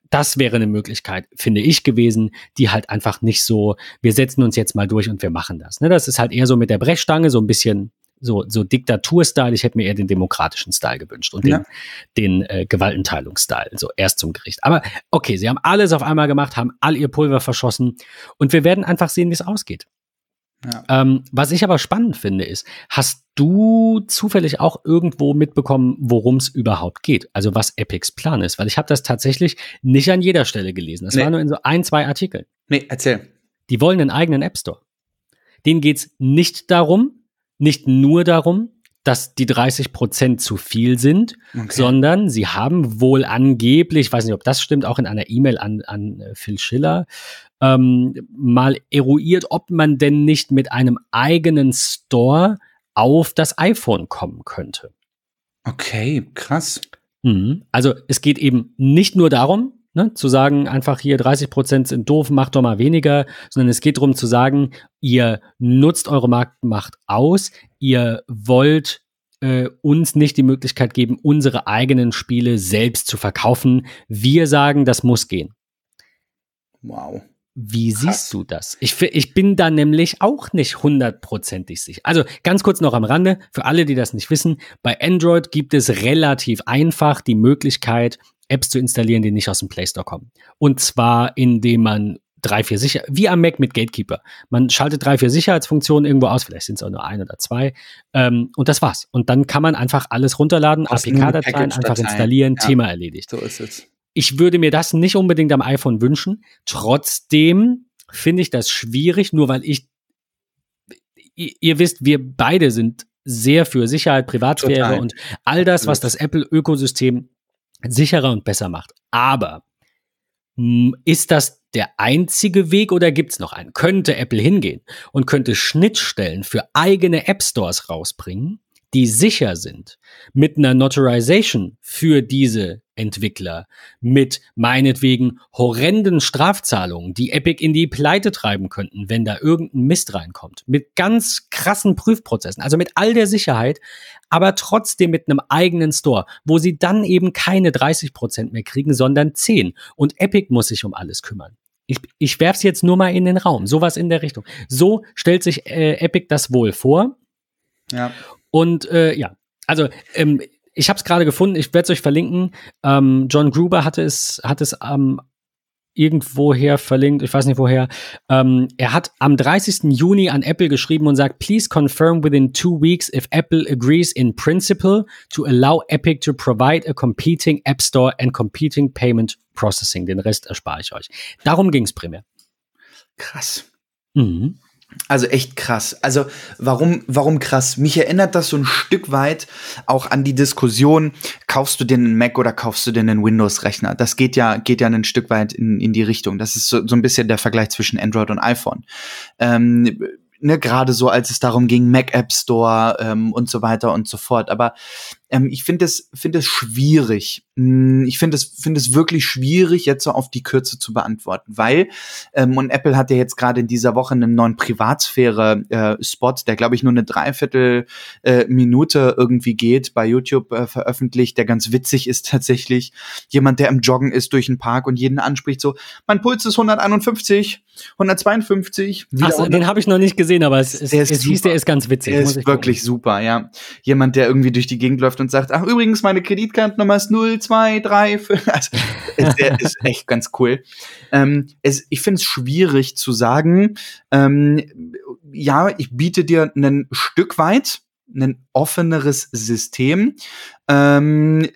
Das wäre eine Möglichkeit, finde ich, gewesen, die halt einfach nicht so, wir setzen uns jetzt mal durch und wir machen das. Ne? Das ist halt eher so mit der Brechstange, so ein bisschen so, so Diktatur-Style. Ich hätte mir eher den demokratischen Style gewünscht und den, ja. den äh, Gewaltenteilungs-Style, so erst zum Gericht. Aber okay, sie haben alles auf einmal gemacht, haben all ihr Pulver verschossen und wir werden einfach sehen, wie es ausgeht. Ja. Ähm, was ich aber spannend finde, ist, hast du zufällig auch irgendwo mitbekommen, worum es überhaupt geht? Also was Epics Plan ist? Weil ich habe das tatsächlich nicht an jeder Stelle gelesen. Das nee. war nur in so ein, zwei Artikeln. Nee, erzähl. Die wollen einen eigenen App Store. Denen geht's nicht darum, nicht nur darum, dass die 30 Prozent zu viel sind, okay. sondern sie haben wohl angeblich, ich weiß nicht, ob das stimmt, auch in einer E-Mail an, an äh, Phil Schiller, ähm, mal eruiert, ob man denn nicht mit einem eigenen Store auf das iPhone kommen könnte. Okay, krass. Mhm. Also es geht eben nicht nur darum, ne, zu sagen, einfach hier 30 Prozent sind doof, macht doch mal weniger, sondern es geht darum zu sagen, ihr nutzt eure Marktmacht aus, ihr wollt äh, uns nicht die Möglichkeit geben, unsere eigenen Spiele selbst zu verkaufen. Wir sagen, das muss gehen. Wow. Wie Krass. siehst du das? Ich, ich bin da nämlich auch nicht hundertprozentig sicher. Also ganz kurz noch am Rande, für alle, die das nicht wissen, bei Android gibt es relativ einfach die Möglichkeit, Apps zu installieren, die nicht aus dem Play Store kommen. Und zwar, indem man drei, vier Sicher, wie am Mac mit Gatekeeper. Man schaltet drei, vier Sicherheitsfunktionen irgendwo aus, vielleicht sind es auch nur ein oder zwei. Ähm, und das war's. Und dann kann man einfach alles runterladen, APK-Dateien einfach installieren, ja. Thema erledigt. So ist es ich würde mir das nicht unbedingt am iPhone wünschen. Trotzdem finde ich das schwierig, nur weil ich, ihr, wisst, wir beide sind sehr für Sicherheit, Privatsphäre Total. und all das, was das Apple-Ökosystem sicherer und besser macht. Aber hm, ist das der einzige Weg oder gibt es noch einen? Könnte Apple hingehen und könnte Schnittstellen für eigene App Stores rausbringen, die sicher sind, mit einer Notarization für diese Entwickler, mit meinetwegen horrenden Strafzahlungen, die Epic in die Pleite treiben könnten, wenn da irgendein Mist reinkommt, mit ganz krassen Prüfprozessen, also mit all der Sicherheit, aber trotzdem mit einem eigenen Store, wo sie dann eben keine 30 Prozent mehr kriegen, sondern 10. Und Epic muss sich um alles kümmern. Ich, ich werfe es jetzt nur mal in den Raum, sowas in der Richtung. So stellt sich äh, Epic das wohl vor. Ja. Und äh, ja, also ähm, ich habe es gerade gefunden, ich werde es euch verlinken. Ähm, John Gruber hatte es, hat es ähm, irgendwoher verlinkt, ich weiß nicht woher. Ähm, er hat am 30. Juni an Apple geschrieben und sagt, please confirm within two weeks if Apple agrees in principle to allow Epic to provide a competing App Store and competing payment processing. Den Rest erspare ich euch. Darum ging es primär. Krass. Mhm. Also echt krass. Also warum, warum krass? Mich erinnert das so ein Stück weit auch an die Diskussion, kaufst du dir einen Mac oder kaufst du dir einen Windows-Rechner? Das geht ja, geht ja ein Stück weit in, in die Richtung. Das ist so, so ein bisschen der Vergleich zwischen Android und iPhone. Ähm, ne, gerade so, als es darum ging, Mac App Store ähm, und so weiter und so fort. Aber ähm, ich finde es, finde es schwierig. Hm, ich finde es, finde es wirklich schwierig, jetzt so auf die Kürze zu beantworten, weil ähm, und Apple hat ja jetzt gerade in dieser Woche einen neuen Privatsphäre-Spot, äh, der glaube ich nur eine Dreiviertel äh, Minute irgendwie geht, bei YouTube äh, veröffentlicht, der ganz witzig ist tatsächlich. Jemand, der im Joggen ist durch den Park und jeden anspricht so, mein Puls ist 151, 152. Achso, den habe ich noch nicht gesehen, aber es, es, es hieß, der ist ganz witzig. Der ist wirklich super, ja. Jemand, der irgendwie durch die Gegend läuft läuft und sagt, ach übrigens, meine Kreditkartennummer ist 0, 2, 3, 5. Also, ist, der ist echt ganz cool. Ähm, es, ich finde es schwierig zu sagen, ähm, ja, ich biete dir ein Stück weit ein offeneres System. Ähm,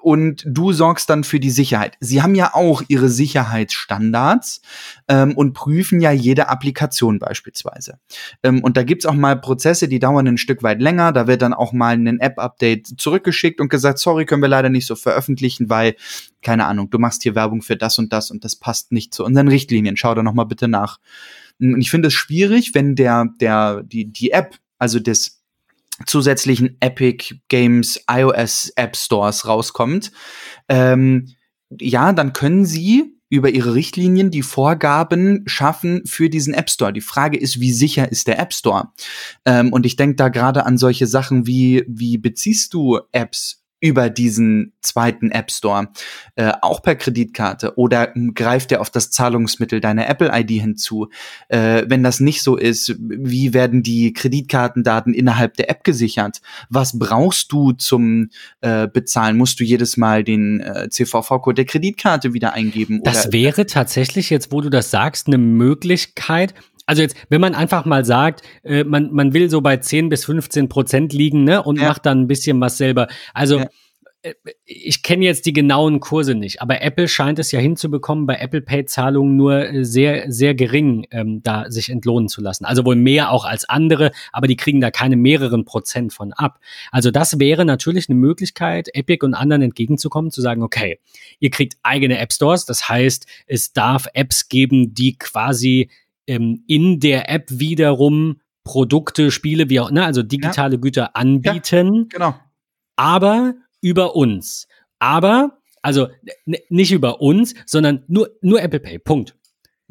und du sorgst dann für die Sicherheit. Sie haben ja auch ihre Sicherheitsstandards ähm, und prüfen ja jede Applikation beispielsweise. Ähm, und da gibt's auch mal Prozesse, die dauern ein Stück weit länger. Da wird dann auch mal ein App-Update zurückgeschickt und gesagt, sorry, können wir leider nicht so veröffentlichen, weil, keine Ahnung, du machst hier Werbung für das und das und das passt nicht zu unseren Richtlinien. Schau da noch mal bitte nach. Und ich finde es schwierig, wenn der, der, die, die App, also das zusätzlichen Epic Games iOS App Stores rauskommt, ähm, ja, dann können sie über ihre Richtlinien die Vorgaben schaffen für diesen App Store. Die Frage ist, wie sicher ist der App Store? Ähm, und ich denke da gerade an solche Sachen wie, wie beziehst du Apps über diesen zweiten App Store, äh, auch per Kreditkarte oder greift er auf das Zahlungsmittel deiner Apple-ID hinzu? Äh, wenn das nicht so ist, wie werden die Kreditkartendaten innerhalb der App gesichert? Was brauchst du zum äh, Bezahlen? Musst du jedes Mal den äh, CVV-Code der Kreditkarte wieder eingeben? Das wäre tatsächlich jetzt, wo du das sagst, eine Möglichkeit, also jetzt, wenn man einfach mal sagt, äh, man, man will so bei 10 bis 15 Prozent liegen, ne, und ja. macht dann ein bisschen was selber. Also ja. Äh, ich kenne jetzt die genauen Kurse nicht, aber Apple scheint es ja hinzubekommen, bei Apple Pay-Zahlungen nur äh, sehr, sehr gering ähm, da sich entlohnen zu lassen. Also wohl mehr auch als andere, aber die kriegen da keine mehreren Prozent von ab. Also das wäre natürlich eine Möglichkeit, Epic und anderen entgegenzukommen, zu sagen, okay, ihr kriegt eigene App Stores, das heißt, es darf Apps geben, die quasi ähm, in der App wiederum Produkte, Spiele, wie auch, ne, also digitale ja. Güter anbieten. Ja, genau. Aber über uns. Aber, also nicht über uns, sondern nur, nur Apple Pay. Punkt.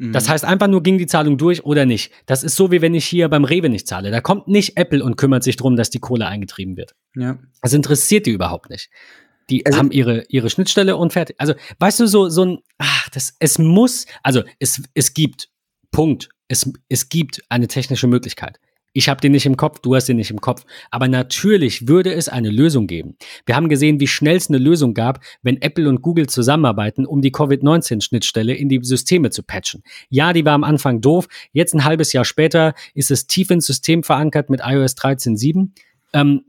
Mhm. Das heißt einfach nur, ging die Zahlung durch oder nicht. Das ist so, wie wenn ich hier beim Rewe nicht zahle. Da kommt nicht Apple und kümmert sich darum, dass die Kohle eingetrieben wird. Ja. Das interessiert die überhaupt nicht. Die also, haben ihre, ihre Schnittstelle und fertig. Also, weißt du, so, so ein, ach, das, es muss, also, es, es gibt Punkt. Es, es gibt eine technische Möglichkeit. Ich habe den nicht im Kopf, du hast den nicht im Kopf. Aber natürlich würde es eine Lösung geben. Wir haben gesehen, wie schnell es eine Lösung gab, wenn Apple und Google zusammenarbeiten, um die Covid-19-Schnittstelle in die Systeme zu patchen. Ja, die war am Anfang doof. Jetzt ein halbes Jahr später ist es tief ins System verankert mit iOS 13.7. Ähm,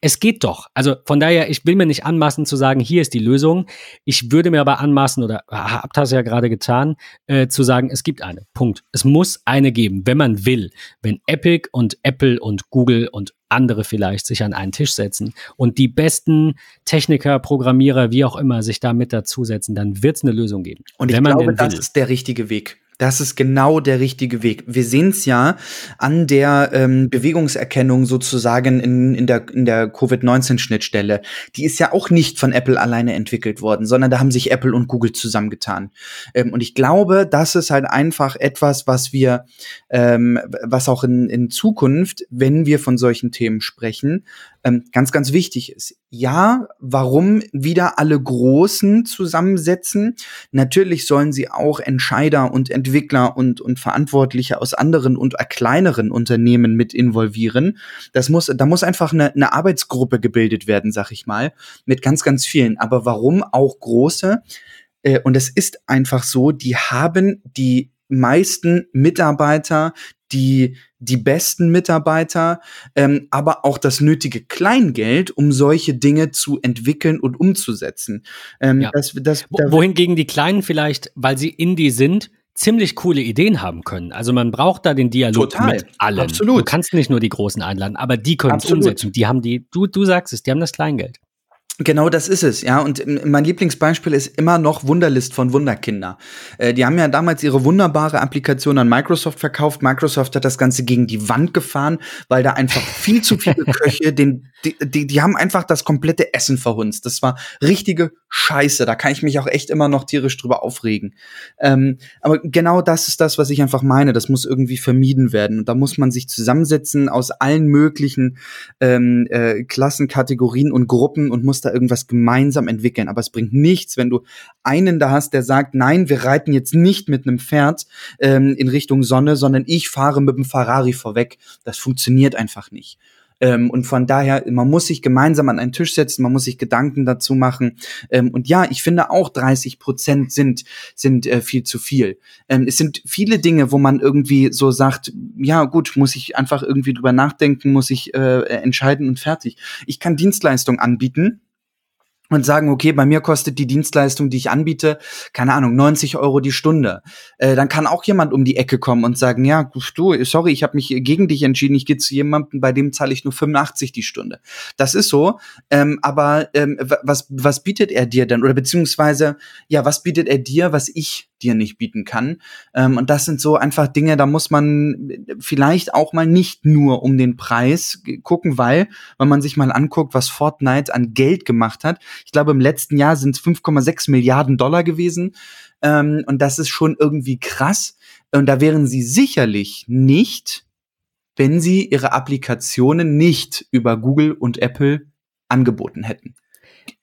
es geht doch. Also von daher, ich will mir nicht anmaßen zu sagen, hier ist die Lösung. Ich würde mir aber anmaßen, oder habt das ja gerade getan, äh, zu sagen, es gibt eine. Punkt. Es muss eine geben, wenn man will. Wenn Epic und Apple und Google und andere vielleicht sich an einen Tisch setzen und die besten Techniker, Programmierer, wie auch immer, sich da mit dazusetzen, dann wird es eine Lösung geben. Und ich glaube, das ist der richtige Weg. Das ist genau der richtige Weg. Wir sehen es ja an der ähm, Bewegungserkennung sozusagen in, in der, in der Covid-19-Schnittstelle. Die ist ja auch nicht von Apple alleine entwickelt worden, sondern da haben sich Apple und Google zusammengetan. Ähm, und ich glaube, das ist halt einfach etwas, was wir, ähm, was auch in, in Zukunft, wenn wir von solchen Themen sprechen, ähm, ganz, ganz wichtig ist. Ja, warum wieder alle Großen zusammensetzen? Natürlich sollen sie auch Entscheider und Entwickler und, und Verantwortliche aus anderen und kleineren Unternehmen mit involvieren. Das muss, da muss einfach eine, eine Arbeitsgruppe gebildet werden, sag ich mal, mit ganz, ganz vielen. Aber warum auch große? Äh, und es ist einfach so, die haben die meisten Mitarbeiter, die, die besten Mitarbeiter, ähm, aber auch das nötige Kleingeld, um solche Dinge zu entwickeln und umzusetzen. Ähm, ja. das, das, da Wohingegen die Kleinen vielleicht, weil sie Indie sind, ziemlich coole Ideen haben können. Also man braucht da den Dialog Total. mit allen. Absolut. Du kannst nicht nur die Großen einladen, aber die können es umsetzen. Die haben die, du, du sagst es, die haben das Kleingeld. Genau das ist es, ja. Und mein Lieblingsbeispiel ist immer noch Wunderlist von Wunderkinder. Äh, die haben ja damals ihre wunderbare Applikation an Microsoft verkauft. Microsoft hat das Ganze gegen die Wand gefahren, weil da einfach viel zu viele Köche den, die, die, die haben einfach das komplette Essen verhunzt. Das war richtige Scheiße. Da kann ich mich auch echt immer noch tierisch drüber aufregen. Ähm, aber genau das ist das, was ich einfach meine. Das muss irgendwie vermieden werden. Und da muss man sich zusammensetzen aus allen möglichen ähm, äh, Klassen, Kategorien und Gruppen und muss da irgendwas gemeinsam entwickeln. Aber es bringt nichts, wenn du einen da hast, der sagt, nein, wir reiten jetzt nicht mit einem Pferd ähm, in Richtung Sonne, sondern ich fahre mit dem Ferrari vorweg. Das funktioniert einfach nicht. Ähm, und von daher, man muss sich gemeinsam an einen Tisch setzen, man muss sich Gedanken dazu machen. Ähm, und ja, ich finde auch 30 Prozent sind, sind äh, viel zu viel. Ähm, es sind viele Dinge, wo man irgendwie so sagt, ja gut, muss ich einfach irgendwie drüber nachdenken, muss ich äh, entscheiden und fertig. Ich kann Dienstleistungen anbieten und sagen, okay, bei mir kostet die Dienstleistung, die ich anbiete, keine Ahnung, 90 Euro die Stunde. Äh, dann kann auch jemand um die Ecke kommen und sagen, ja, du, sorry, ich habe mich gegen dich entschieden, ich gehe zu jemandem, bei dem zahle ich nur 85 die Stunde. Das ist so, ähm, aber ähm, was, was bietet er dir denn? Oder beziehungsweise, ja, was bietet er dir, was ich dir nicht bieten kann? Ähm, und das sind so einfach Dinge, da muss man vielleicht auch mal nicht nur um den Preis gucken, weil, wenn man sich mal anguckt, was Fortnite an Geld gemacht hat, ich glaube, im letzten Jahr sind es 5,6 Milliarden Dollar gewesen. Ähm, und das ist schon irgendwie krass. Und da wären sie sicherlich nicht, wenn sie ihre Applikationen nicht über Google und Apple angeboten hätten.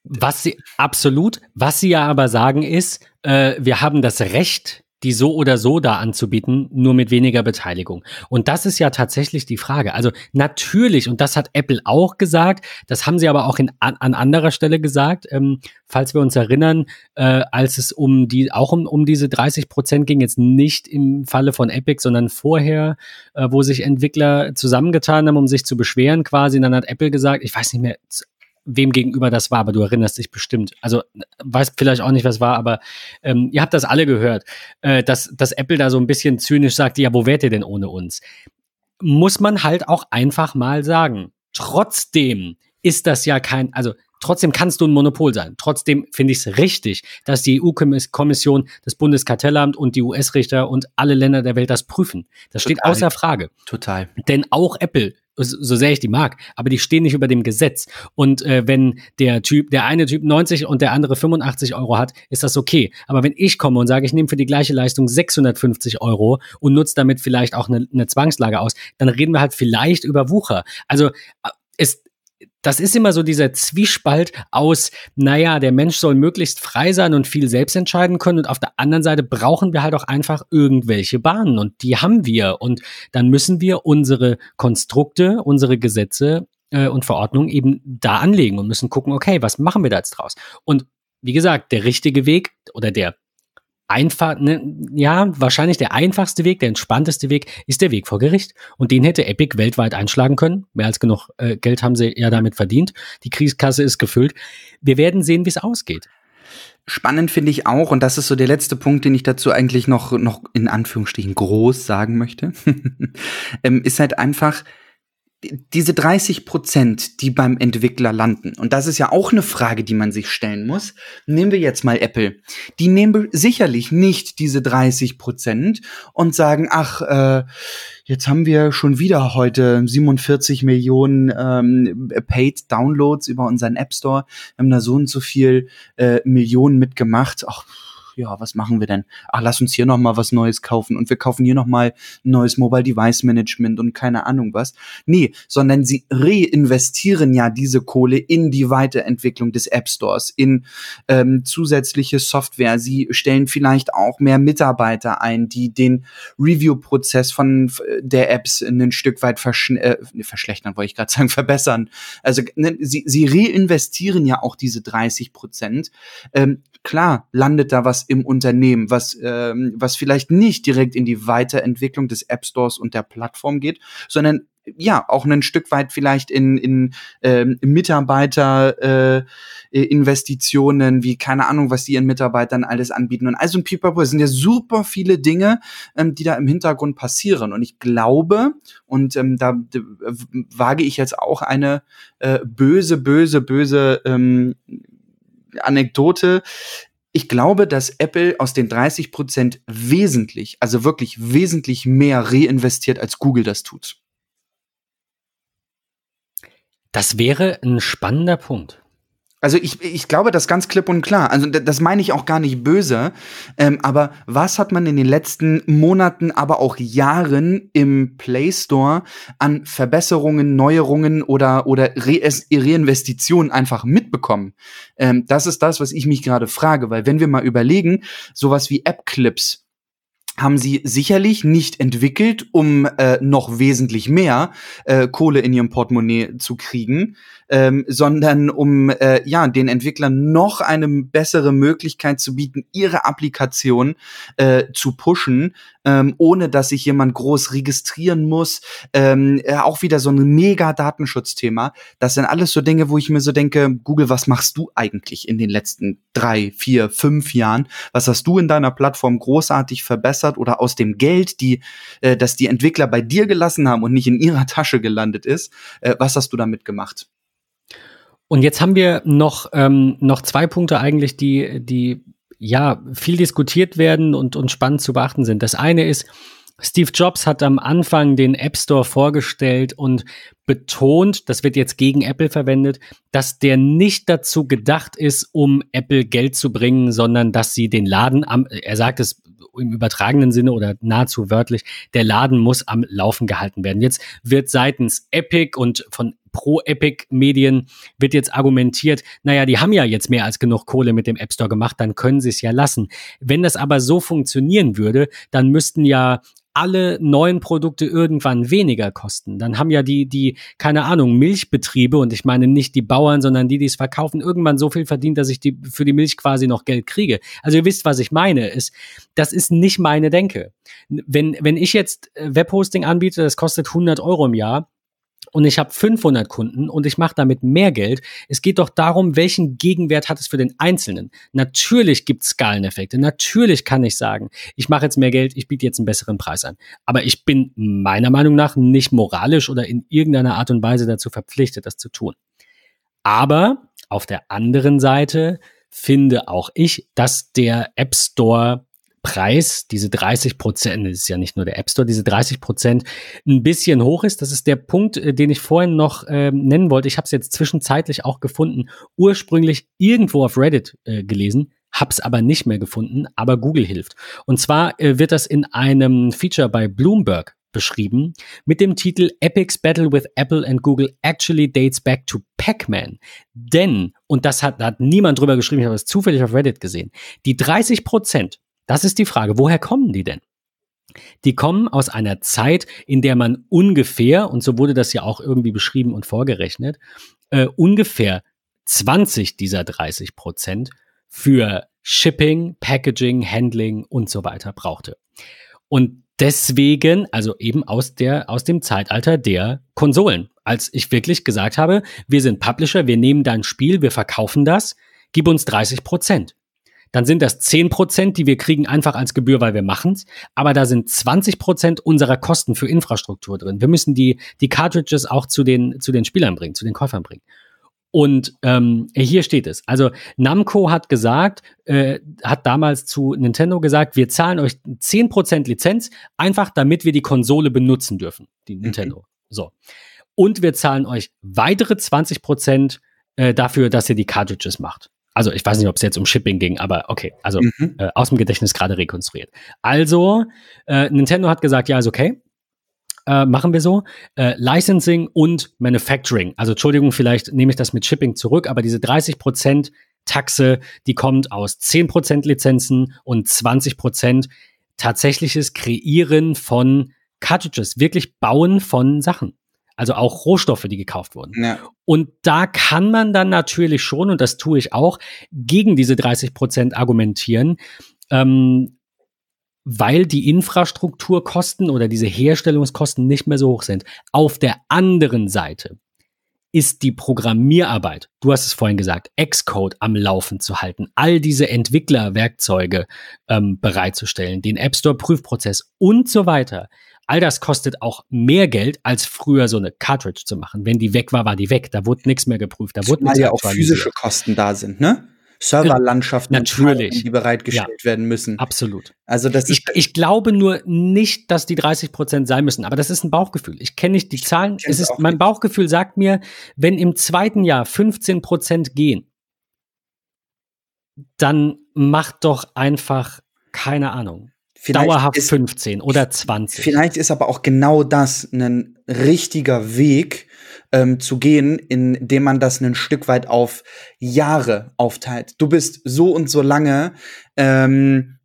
Was sie absolut, was sie ja aber sagen ist, äh, wir haben das Recht, die so oder so da anzubieten, nur mit weniger Beteiligung. Und das ist ja tatsächlich die Frage. Also natürlich, und das hat Apple auch gesagt, das haben sie aber auch in, an, an anderer Stelle gesagt, ähm, falls wir uns erinnern, äh, als es um die, auch um, um diese 30 Prozent ging, jetzt nicht im Falle von Epic, sondern vorher, äh, wo sich Entwickler zusammengetan haben, um sich zu beschweren quasi. Und dann hat Apple gesagt, ich weiß nicht mehr, wem gegenüber das war, aber du erinnerst dich bestimmt. Also weißt vielleicht auch nicht, was war, aber ähm, ihr habt das alle gehört, äh, dass, dass Apple da so ein bisschen zynisch sagt, ja, wo wärt ihr denn ohne uns? Muss man halt auch einfach mal sagen. Trotzdem ist das ja kein, also Trotzdem kannst du ein Monopol sein. Trotzdem finde ich es richtig, dass die EU-Kommission, das Bundeskartellamt und die US-Richter und alle Länder der Welt das prüfen. Das Total. steht außer Frage. Total. Denn auch Apple so sehr ich die mag, aber die stehen nicht über dem Gesetz. Und äh, wenn der Typ, der eine Typ 90 und der andere 85 Euro hat, ist das okay. Aber wenn ich komme und sage, ich nehme für die gleiche Leistung 650 Euro und nutze damit vielleicht auch eine, eine Zwangslage aus, dann reden wir halt vielleicht über Wucher. Also äh, es, das ist immer so dieser Zwiespalt aus, naja, der Mensch soll möglichst frei sein und viel selbst entscheiden können. Und auf der anderen Seite brauchen wir halt auch einfach irgendwelche Bahnen und die haben wir. Und dann müssen wir unsere Konstrukte, unsere Gesetze äh, und Verordnungen eben da anlegen und müssen gucken, okay, was machen wir da jetzt draus? Und wie gesagt, der richtige Weg oder der einfach, ne, ja, wahrscheinlich der einfachste Weg, der entspannteste Weg ist der Weg vor Gericht. Und den hätte Epic weltweit einschlagen können. Mehr als genug äh, Geld haben sie ja damit verdient. Die Kriegskasse ist gefüllt. Wir werden sehen, wie es ausgeht. Spannend finde ich auch, und das ist so der letzte Punkt, den ich dazu eigentlich noch, noch in Anführungsstrichen groß sagen möchte, ähm, ist halt einfach, diese 30 Prozent, die beim Entwickler landen, und das ist ja auch eine Frage, die man sich stellen muss. Nehmen wir jetzt mal Apple. Die nehmen sicherlich nicht diese 30 Prozent und sagen, ach, äh, jetzt haben wir schon wieder heute 47 Millionen ähm, Paid Downloads über unseren App Store. Wir haben da so und so viel äh, Millionen mitgemacht. Ach, ja, was machen wir denn? Ach, lass uns hier noch mal was Neues kaufen und wir kaufen hier noch mal ein neues Mobile Device Management und keine Ahnung was. Nee, sondern sie reinvestieren ja diese Kohle in die Weiterentwicklung des App Stores, in ähm, zusätzliche Software. Sie stellen vielleicht auch mehr Mitarbeiter ein, die den Review-Prozess von der Apps ein Stück weit äh, verschlechtern, wollte ich gerade sagen, verbessern. Also ne, sie, sie reinvestieren ja auch diese 30 Prozent. Ähm, klar landet da was im Unternehmen, was, ähm, was vielleicht nicht direkt in die Weiterentwicklung des App Stores und der Plattform geht, sondern ja, auch ein Stück weit vielleicht in, in ähm, Mitarbeiter äh, wie keine Ahnung, was die ihren Mitarbeitern alles anbieten. Und also ein Pipapo sind ja super viele Dinge, ähm, die da im Hintergrund passieren. Und ich glaube, und ähm, da wage ich jetzt auch eine äh, böse, böse, böse ähm, Anekdote. Ich glaube, dass Apple aus den 30 Prozent wesentlich, also wirklich wesentlich mehr reinvestiert, als Google das tut. Das wäre ein spannender Punkt. Also ich, ich glaube das ganz klipp und klar. Also das meine ich auch gar nicht böse. Ähm, aber was hat man in den letzten Monaten, aber auch Jahren im Play Store an Verbesserungen, Neuerungen oder, oder Re Reinvestitionen einfach mitbekommen? Ähm, das ist das, was ich mich gerade frage. Weil wenn wir mal überlegen, sowas wie App-Clips, haben sie sicherlich nicht entwickelt, um äh, noch wesentlich mehr äh, Kohle in ihrem Portemonnaie zu kriegen, ähm, sondern um äh, ja den Entwicklern noch eine bessere Möglichkeit zu bieten, ihre Applikation äh, zu pushen, ähm, ohne dass sich jemand groß registrieren muss. Ähm, äh, auch wieder so ein mega Datenschutzthema. Das sind alles so Dinge, wo ich mir so denke, Google, was machst du eigentlich in den letzten drei, vier, fünf Jahren? Was hast du in deiner Plattform großartig verbessert oder aus dem Geld, die, äh, das die Entwickler bei dir gelassen haben und nicht in ihrer Tasche gelandet ist, äh, was hast du damit gemacht? Und jetzt haben wir noch, ähm, noch zwei Punkte eigentlich, die, die ja viel diskutiert werden und, und spannend zu beachten sind. Das eine ist, Steve Jobs hat am Anfang den App Store vorgestellt und betont, das wird jetzt gegen Apple verwendet, dass der nicht dazu gedacht ist, um Apple Geld zu bringen, sondern dass sie den Laden am, er sagt es im übertragenen Sinne oder nahezu wörtlich, der Laden muss am Laufen gehalten werden. Jetzt wird seitens Epic und von Pro-Epic-Medien wird jetzt argumentiert, naja, die haben ja jetzt mehr als genug Kohle mit dem App Store gemacht, dann können sie es ja lassen. Wenn das aber so funktionieren würde, dann müssten ja alle neuen Produkte irgendwann weniger kosten. Dann haben ja die, die, keine Ahnung, Milchbetriebe, und ich meine nicht die Bauern, sondern die, die es verkaufen, irgendwann so viel verdient, dass ich die, für die Milch quasi noch Geld kriege. Also ihr wisst, was ich meine. Ist, das ist nicht meine Denke. Wenn, wenn ich jetzt äh, Webhosting anbiete, das kostet 100 Euro im Jahr, und ich habe 500 Kunden und ich mache damit mehr Geld. Es geht doch darum, welchen Gegenwert hat es für den Einzelnen. Natürlich gibt es Skaleneffekte. Natürlich kann ich sagen, ich mache jetzt mehr Geld, ich biete jetzt einen besseren Preis an. Aber ich bin meiner Meinung nach nicht moralisch oder in irgendeiner Art und Weise dazu verpflichtet, das zu tun. Aber auf der anderen Seite finde auch ich, dass der App Store Preis, diese 30 Prozent, das ist ja nicht nur der App Store, diese 30 Prozent ein bisschen hoch ist. Das ist der Punkt, äh, den ich vorhin noch äh, nennen wollte. Ich habe es jetzt zwischenzeitlich auch gefunden, ursprünglich irgendwo auf Reddit äh, gelesen, hab's aber nicht mehr gefunden, aber Google hilft. Und zwar äh, wird das in einem Feature bei Bloomberg beschrieben mit dem Titel Epic's Battle with Apple and Google actually dates back to Pac-Man. Denn, und das hat, hat niemand drüber geschrieben, ich habe es zufällig auf Reddit gesehen, die 30 Prozent das ist die Frage, woher kommen die denn? Die kommen aus einer Zeit, in der man ungefähr, und so wurde das ja auch irgendwie beschrieben und vorgerechnet, äh, ungefähr 20 dieser 30 Prozent für Shipping, Packaging, Handling und so weiter brauchte. Und deswegen, also eben aus der, aus dem Zeitalter der Konsolen, als ich wirklich gesagt habe, wir sind Publisher, wir nehmen dein Spiel, wir verkaufen das, gib uns 30 Prozent dann sind das 10 Prozent, die wir kriegen einfach als Gebühr, weil wir machen's. Aber da sind 20 Prozent unserer Kosten für Infrastruktur drin. Wir müssen die, die Cartridges auch zu den, zu den Spielern bringen, zu den Käufern bringen. Und ähm, hier steht es. Also Namco hat gesagt, äh, hat damals zu Nintendo gesagt, wir zahlen euch 10% Lizenz, einfach damit wir die Konsole benutzen dürfen, die mhm. Nintendo. Mhm. So. Und wir zahlen euch weitere 20% äh, dafür, dass ihr die Cartridges macht. Also ich weiß nicht, ob es jetzt um Shipping ging, aber okay, also mhm. äh, aus dem Gedächtnis gerade rekonstruiert. Also, äh, Nintendo hat gesagt, ja, ist okay. Äh, machen wir so. Äh, Licensing und Manufacturing. Also Entschuldigung, vielleicht nehme ich das mit Shipping zurück, aber diese 30% Taxe, die kommt aus 10% Lizenzen und 20% tatsächliches Kreieren von Cartridges, wirklich Bauen von Sachen. Also auch Rohstoffe, die gekauft wurden. Ja. Und da kann man dann natürlich schon, und das tue ich auch, gegen diese 30 Prozent argumentieren, ähm, weil die Infrastrukturkosten oder diese Herstellungskosten nicht mehr so hoch sind. Auf der anderen Seite ist die Programmierarbeit, du hast es vorhin gesagt, Xcode am Laufen zu halten, all diese Entwicklerwerkzeuge ähm, bereitzustellen, den App Store Prüfprozess und so weiter. All das kostet auch mehr Geld, als früher so eine Cartridge zu machen. Wenn die weg war, war die weg. Da wurde nichts mehr geprüft. Da wurde ja auch physische Kosten da sind, ne? Serverlandschaften, Natürlich. die bereitgestellt ja, werden müssen. Absolut. Also das ich, ich glaube nur nicht, dass die 30 Prozent sein müssen, aber das ist ein Bauchgefühl. Ich kenne nicht die Zahlen. Es ist, mein Bauchgefühl sagt mir, wenn im zweiten Jahr 15 Prozent gehen, dann macht doch einfach keine Ahnung. Vielleicht Dauerhaft ist, 15 oder 20. Vielleicht ist aber auch genau das ein richtiger Weg ähm, zu gehen, indem man das ein Stück weit auf Jahre aufteilt. Du bist so und so lange ähm,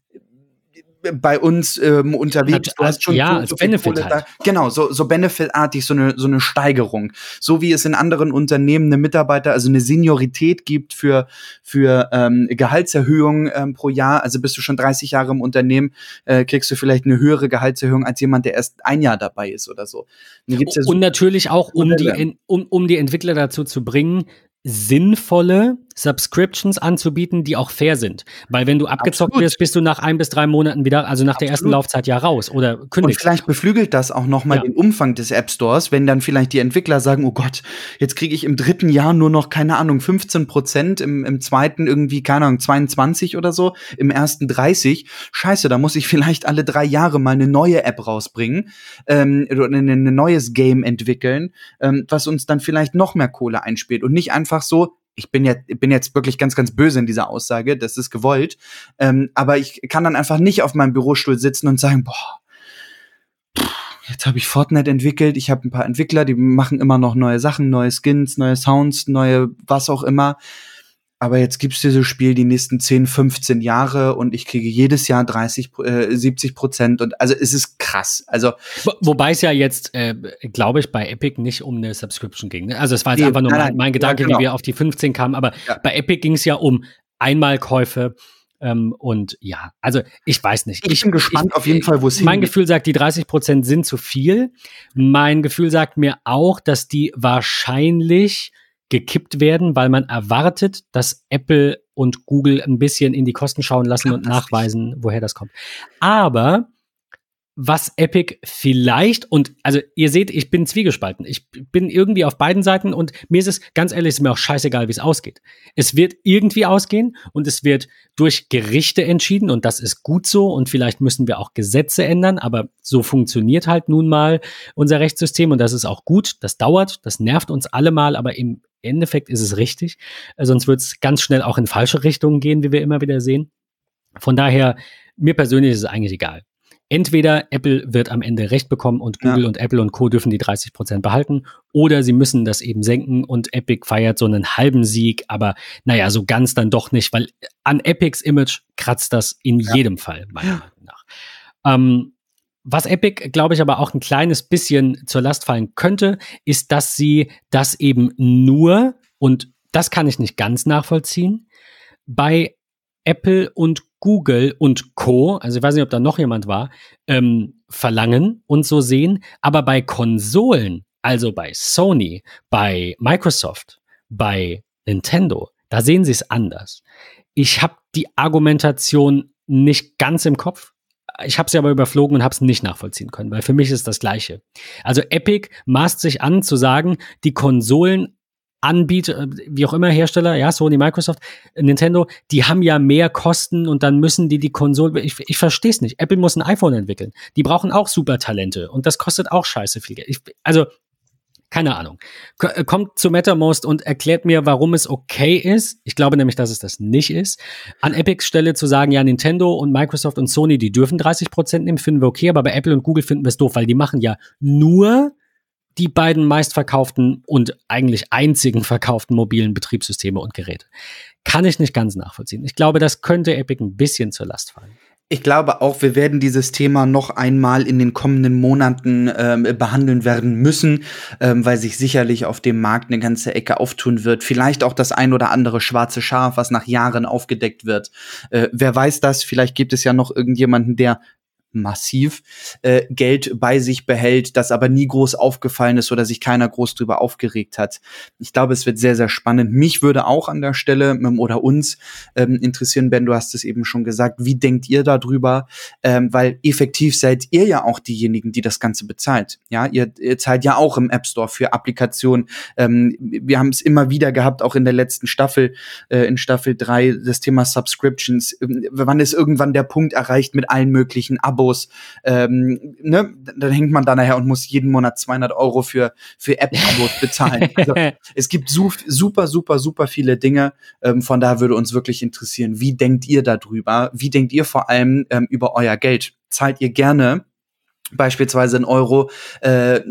bei uns ähm, unterwegs. Du hast schon ja, so, als so Benefit halt. Genau, so, so benefitartig, so eine, so eine Steigerung. So wie es in anderen Unternehmen eine Mitarbeiter, also eine Seniorität gibt für, für ähm, Gehaltserhöhung ähm, pro Jahr. Also bist du schon 30 Jahre im Unternehmen, äh, kriegst du vielleicht eine höhere Gehaltserhöhung als jemand, der erst ein Jahr dabei ist oder so. Und, ja so und natürlich auch, um die, um, um die Entwickler dazu zu bringen, sinnvolle Subscriptions anzubieten, die auch fair sind. Weil wenn du abgezockt Absolut. wirst, bist du nach ein bis drei Monaten wieder, also nach Absolut. der ersten Laufzeit ja raus oder kündigst. Und vielleicht beflügelt das auch noch mal ja. den Umfang des App Stores, wenn dann vielleicht die Entwickler sagen, oh Gott, jetzt kriege ich im dritten Jahr nur noch, keine Ahnung, 15 Prozent, im, im zweiten irgendwie, keine Ahnung, 22 oder so, im ersten 30. Scheiße, da muss ich vielleicht alle drei Jahre mal eine neue App rausbringen ähm, oder ein neues Game entwickeln, ähm, was uns dann vielleicht noch mehr Kohle einspielt und nicht einfach so, ich bin jetzt, bin jetzt wirklich ganz, ganz böse in dieser Aussage, das ist gewollt. Ähm, aber ich kann dann einfach nicht auf meinem Bürostuhl sitzen und sagen, boah, jetzt habe ich Fortnite entwickelt, ich habe ein paar Entwickler, die machen immer noch neue Sachen, neue Skins, neue Sounds, neue was auch immer. Aber jetzt gibt's dieses Spiel die nächsten 10, 15 Jahre und ich kriege jedes Jahr 30, äh, 70 Prozent und also es ist krass. Also wobei es ja jetzt, äh, glaube ich, bei Epic nicht um eine Subscription ging. Ne? Also es war jetzt nee, einfach nur nein, mein, mein Gedanke, ja, genau. wie wir auf die 15 kamen. Aber ja. bei Epic ging es ja um Einmalkäufe ähm, und ja, also ich weiß nicht. Ich, ich bin gespannt ich, auf jeden Fall, wo es hingeht. Mein Gefühl sagt, die 30 Prozent sind zu viel. Mein Gefühl sagt mir auch, dass die wahrscheinlich gekippt werden, weil man erwartet, dass Apple und Google ein bisschen in die Kosten schauen lassen und nachweisen, woher das kommt. Aber was Epic vielleicht und also ihr seht, ich bin zwiegespalten. Ich bin irgendwie auf beiden Seiten und mir ist es ganz ehrlich, ist mir auch scheißegal, wie es ausgeht. Es wird irgendwie ausgehen und es wird durch Gerichte entschieden und das ist gut so und vielleicht müssen wir auch Gesetze ändern, aber so funktioniert halt nun mal unser Rechtssystem und das ist auch gut. Das dauert, das nervt uns alle mal, aber im Endeffekt ist es richtig. Sonst wird es ganz schnell auch in falsche Richtungen gehen, wie wir immer wieder sehen. Von daher, mir persönlich ist es eigentlich egal entweder Apple wird am Ende recht bekommen und Google ja. und Apple und Co. dürfen die 30 Prozent behalten, oder sie müssen das eben senken und Epic feiert so einen halben Sieg, aber naja, so ganz dann doch nicht, weil an Epics Image kratzt das in ja. jedem Fall, meiner Meinung nach. Ähm, was Epic, glaube ich, aber auch ein kleines bisschen zur Last fallen könnte, ist, dass sie das eben nur, und das kann ich nicht ganz nachvollziehen, bei Apple und Google und Co., also ich weiß nicht, ob da noch jemand war, ähm, verlangen und so sehen. Aber bei Konsolen, also bei Sony, bei Microsoft, bei Nintendo, da sehen sie es anders. Ich habe die Argumentation nicht ganz im Kopf. Ich habe sie aber überflogen und habe es nicht nachvollziehen können, weil für mich ist das Gleiche. Also Epic maßt sich an zu sagen, die Konsolen Anbieter, wie auch immer Hersteller, ja, Sony, Microsoft, Nintendo, die haben ja mehr Kosten und dann müssen die die Konsole, ich, ich verstehe es nicht. Apple muss ein iPhone entwickeln. Die brauchen auch super Talente und das kostet auch scheiße viel Geld. Ich, also, keine Ahnung. Äh, kommt zu MetaMost und erklärt mir, warum es okay ist. Ich glaube nämlich, dass es das nicht ist. An Epics Stelle zu sagen, ja, Nintendo und Microsoft und Sony, die dürfen 30 Prozent nehmen, finden wir okay, aber bei Apple und Google finden wir es doof, weil die machen ja nur die beiden meistverkauften und eigentlich einzigen verkauften mobilen Betriebssysteme und Geräte. Kann ich nicht ganz nachvollziehen. Ich glaube, das könnte Epic ein bisschen zur Last fallen. Ich glaube auch, wir werden dieses Thema noch einmal in den kommenden Monaten ähm, behandeln werden müssen, ähm, weil sich sicherlich auf dem Markt eine ganze Ecke auftun wird. Vielleicht auch das ein oder andere schwarze Schaf, was nach Jahren aufgedeckt wird. Äh, wer weiß das? Vielleicht gibt es ja noch irgendjemanden, der massiv äh, Geld bei sich behält, das aber nie groß aufgefallen ist oder sich keiner groß drüber aufgeregt hat. Ich glaube, es wird sehr, sehr spannend. Mich würde auch an der Stelle ähm, oder uns ähm, interessieren, Ben, du hast es eben schon gesagt, wie denkt ihr darüber? Ähm, weil effektiv seid ihr ja auch diejenigen, die das Ganze bezahlt. Ja, ihr, ihr zahlt ja auch im App Store für Applikationen. Ähm, wir haben es immer wieder gehabt, auch in der letzten Staffel, äh, in Staffel drei das Thema Subscriptions. Ähm, wann ist irgendwann der Punkt erreicht mit allen möglichen Abos? Abos, ähm, ne, dann hängt man da nachher und muss jeden Monat 200 Euro für, für App-Abos bezahlen. also, es gibt su super, super, super viele Dinge. Ähm, von daher würde uns wirklich interessieren, wie denkt ihr darüber? Wie denkt ihr vor allem ähm, über euer Geld? Zahlt ihr gerne beispielsweise ein Euro äh,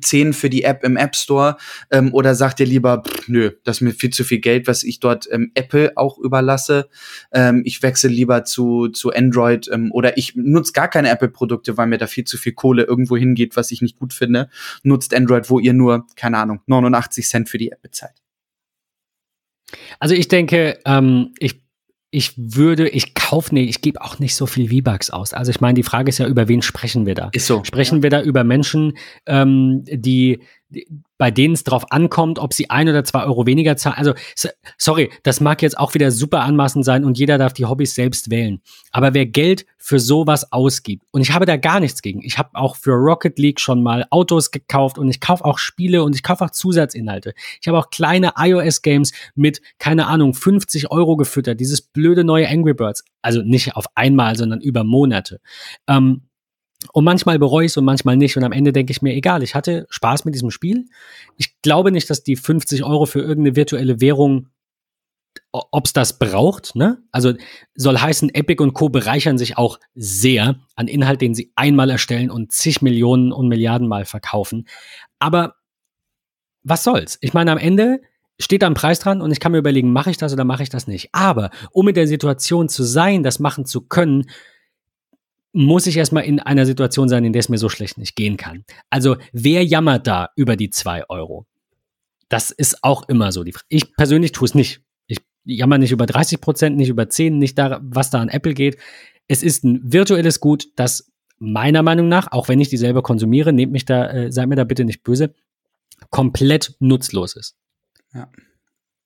10 für die App im App Store ähm, oder sagt ihr lieber, pff, nö, das ist mir viel zu viel Geld, was ich dort ähm, Apple auch überlasse. Ähm, ich wechsle lieber zu, zu Android ähm, oder ich nutze gar keine Apple-Produkte, weil mir da viel zu viel Kohle irgendwo hingeht, was ich nicht gut finde. Nutzt Android, wo ihr nur, keine Ahnung, 89 Cent für die App bezahlt. Also ich denke, ähm, ich ich würde, ich kaufe nicht, ich gebe auch nicht so viel V-Bucks aus. Also ich meine, die Frage ist ja, über wen sprechen wir da? Ist so. Sprechen ja. wir da über Menschen, ähm, die, bei denen es drauf ankommt, ob sie ein oder zwei Euro weniger zahlen. Also, sorry, das mag jetzt auch wieder super anmaßend sein und jeder darf die Hobbys selbst wählen. Aber wer Geld für sowas ausgibt, und ich habe da gar nichts gegen. Ich habe auch für Rocket League schon mal Autos gekauft und ich kaufe auch Spiele und ich kaufe auch Zusatzinhalte. Ich habe auch kleine iOS-Games mit, keine Ahnung, 50 Euro gefüttert. Dieses blöde neue Angry Birds. Also nicht auf einmal, sondern über Monate. Ähm, und manchmal bereue ich es und manchmal nicht. Und am Ende denke ich mir, egal, ich hatte Spaß mit diesem Spiel. Ich glaube nicht, dass die 50 Euro für irgendeine virtuelle Währung ob es das braucht. Ne? Also soll heißen, Epic und Co. bereichern sich auch sehr an Inhalt, den sie einmal erstellen und zig Millionen und Milliarden Mal verkaufen. Aber was soll's? Ich meine, am Ende steht da ein Preis dran und ich kann mir überlegen, mache ich das oder mache ich das nicht. Aber um in der Situation zu sein, das machen zu können, muss ich erstmal in einer Situation sein, in der es mir so schlecht nicht gehen kann. Also wer jammert da über die zwei Euro? Das ist auch immer so. Ich persönlich tue es nicht. Ich jammer nicht über 30 Prozent, nicht über 10, nicht da, was da an Apple geht. Es ist ein virtuelles Gut, das meiner Meinung nach, auch wenn ich die selber konsumiere, nehmt mich da, äh, seid mir da bitte nicht böse, komplett nutzlos ist. Ja.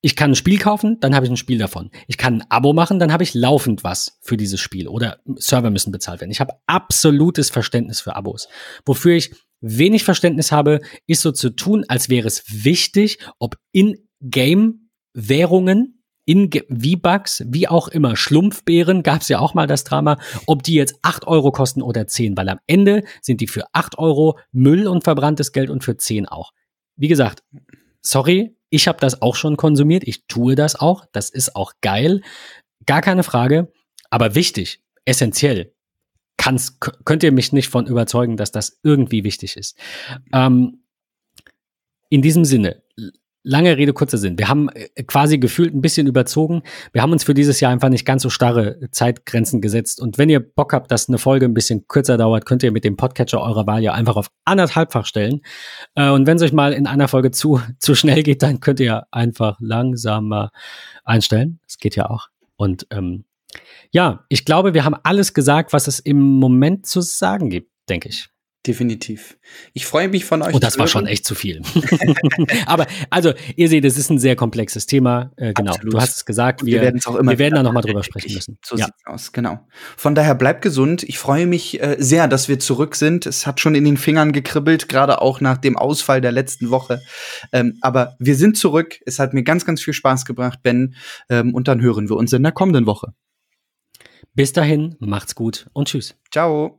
Ich kann ein Spiel kaufen, dann habe ich ein Spiel davon. Ich kann ein Abo machen, dann habe ich laufend was für dieses Spiel oder Server müssen bezahlt werden. Ich habe absolutes Verständnis für Abos. Wofür ich wenig Verständnis habe, ist so zu tun, als wäre es wichtig, ob in-Game-Währungen in V-Bucks, wie auch immer, Schlumpfbeeren, gab es ja auch mal das Drama, ob die jetzt acht Euro kosten oder zehn, weil am Ende sind die für acht Euro Müll und verbranntes Geld und für zehn auch. Wie gesagt, sorry, ich habe das auch schon konsumiert, ich tue das auch, das ist auch geil, gar keine Frage, aber wichtig, essentiell, kannst, könnt ihr mich nicht von überzeugen, dass das irgendwie wichtig ist. Ähm, in diesem Sinne, lange Rede, kurzer Sinn. Wir haben äh, quasi gefühlt ein bisschen überzogen. Wir haben uns für dieses Jahr einfach nicht ganz so starre Zeitgrenzen gesetzt. Und wenn ihr Bock habt, dass eine Folge ein bisschen kürzer dauert, könnt ihr mit dem Podcatcher eurer Wahl ja einfach auf anderthalbfach stellen. Äh, und wenn es euch mal in einer Folge zu, zu schnell geht, dann könnt ihr einfach langsamer einstellen. Das geht ja auch. Und ähm, ja, ich glaube, wir haben alles gesagt, was es im Moment zu sagen gibt, denke ich. Definitiv. Ich freue mich von euch. Oh, das war schon echt zu viel. Aber also, ihr seht, es ist ein sehr komplexes Thema. Äh, genau, Absolut. du hast es gesagt. Wir, wir werden auch immer. Wir werden da nochmal drüber sprechen müssen. So ja. sieht's aus, genau. Von daher bleibt gesund. Ich freue mich äh, sehr, dass wir zurück sind. Es hat schon in den Fingern gekribbelt, gerade auch nach dem Ausfall der letzten Woche. Ähm, aber wir sind zurück. Es hat mir ganz, ganz viel Spaß gebracht, Ben. Ähm, und dann hören wir uns in der kommenden Woche. Bis dahin, macht's gut und tschüss. Ciao.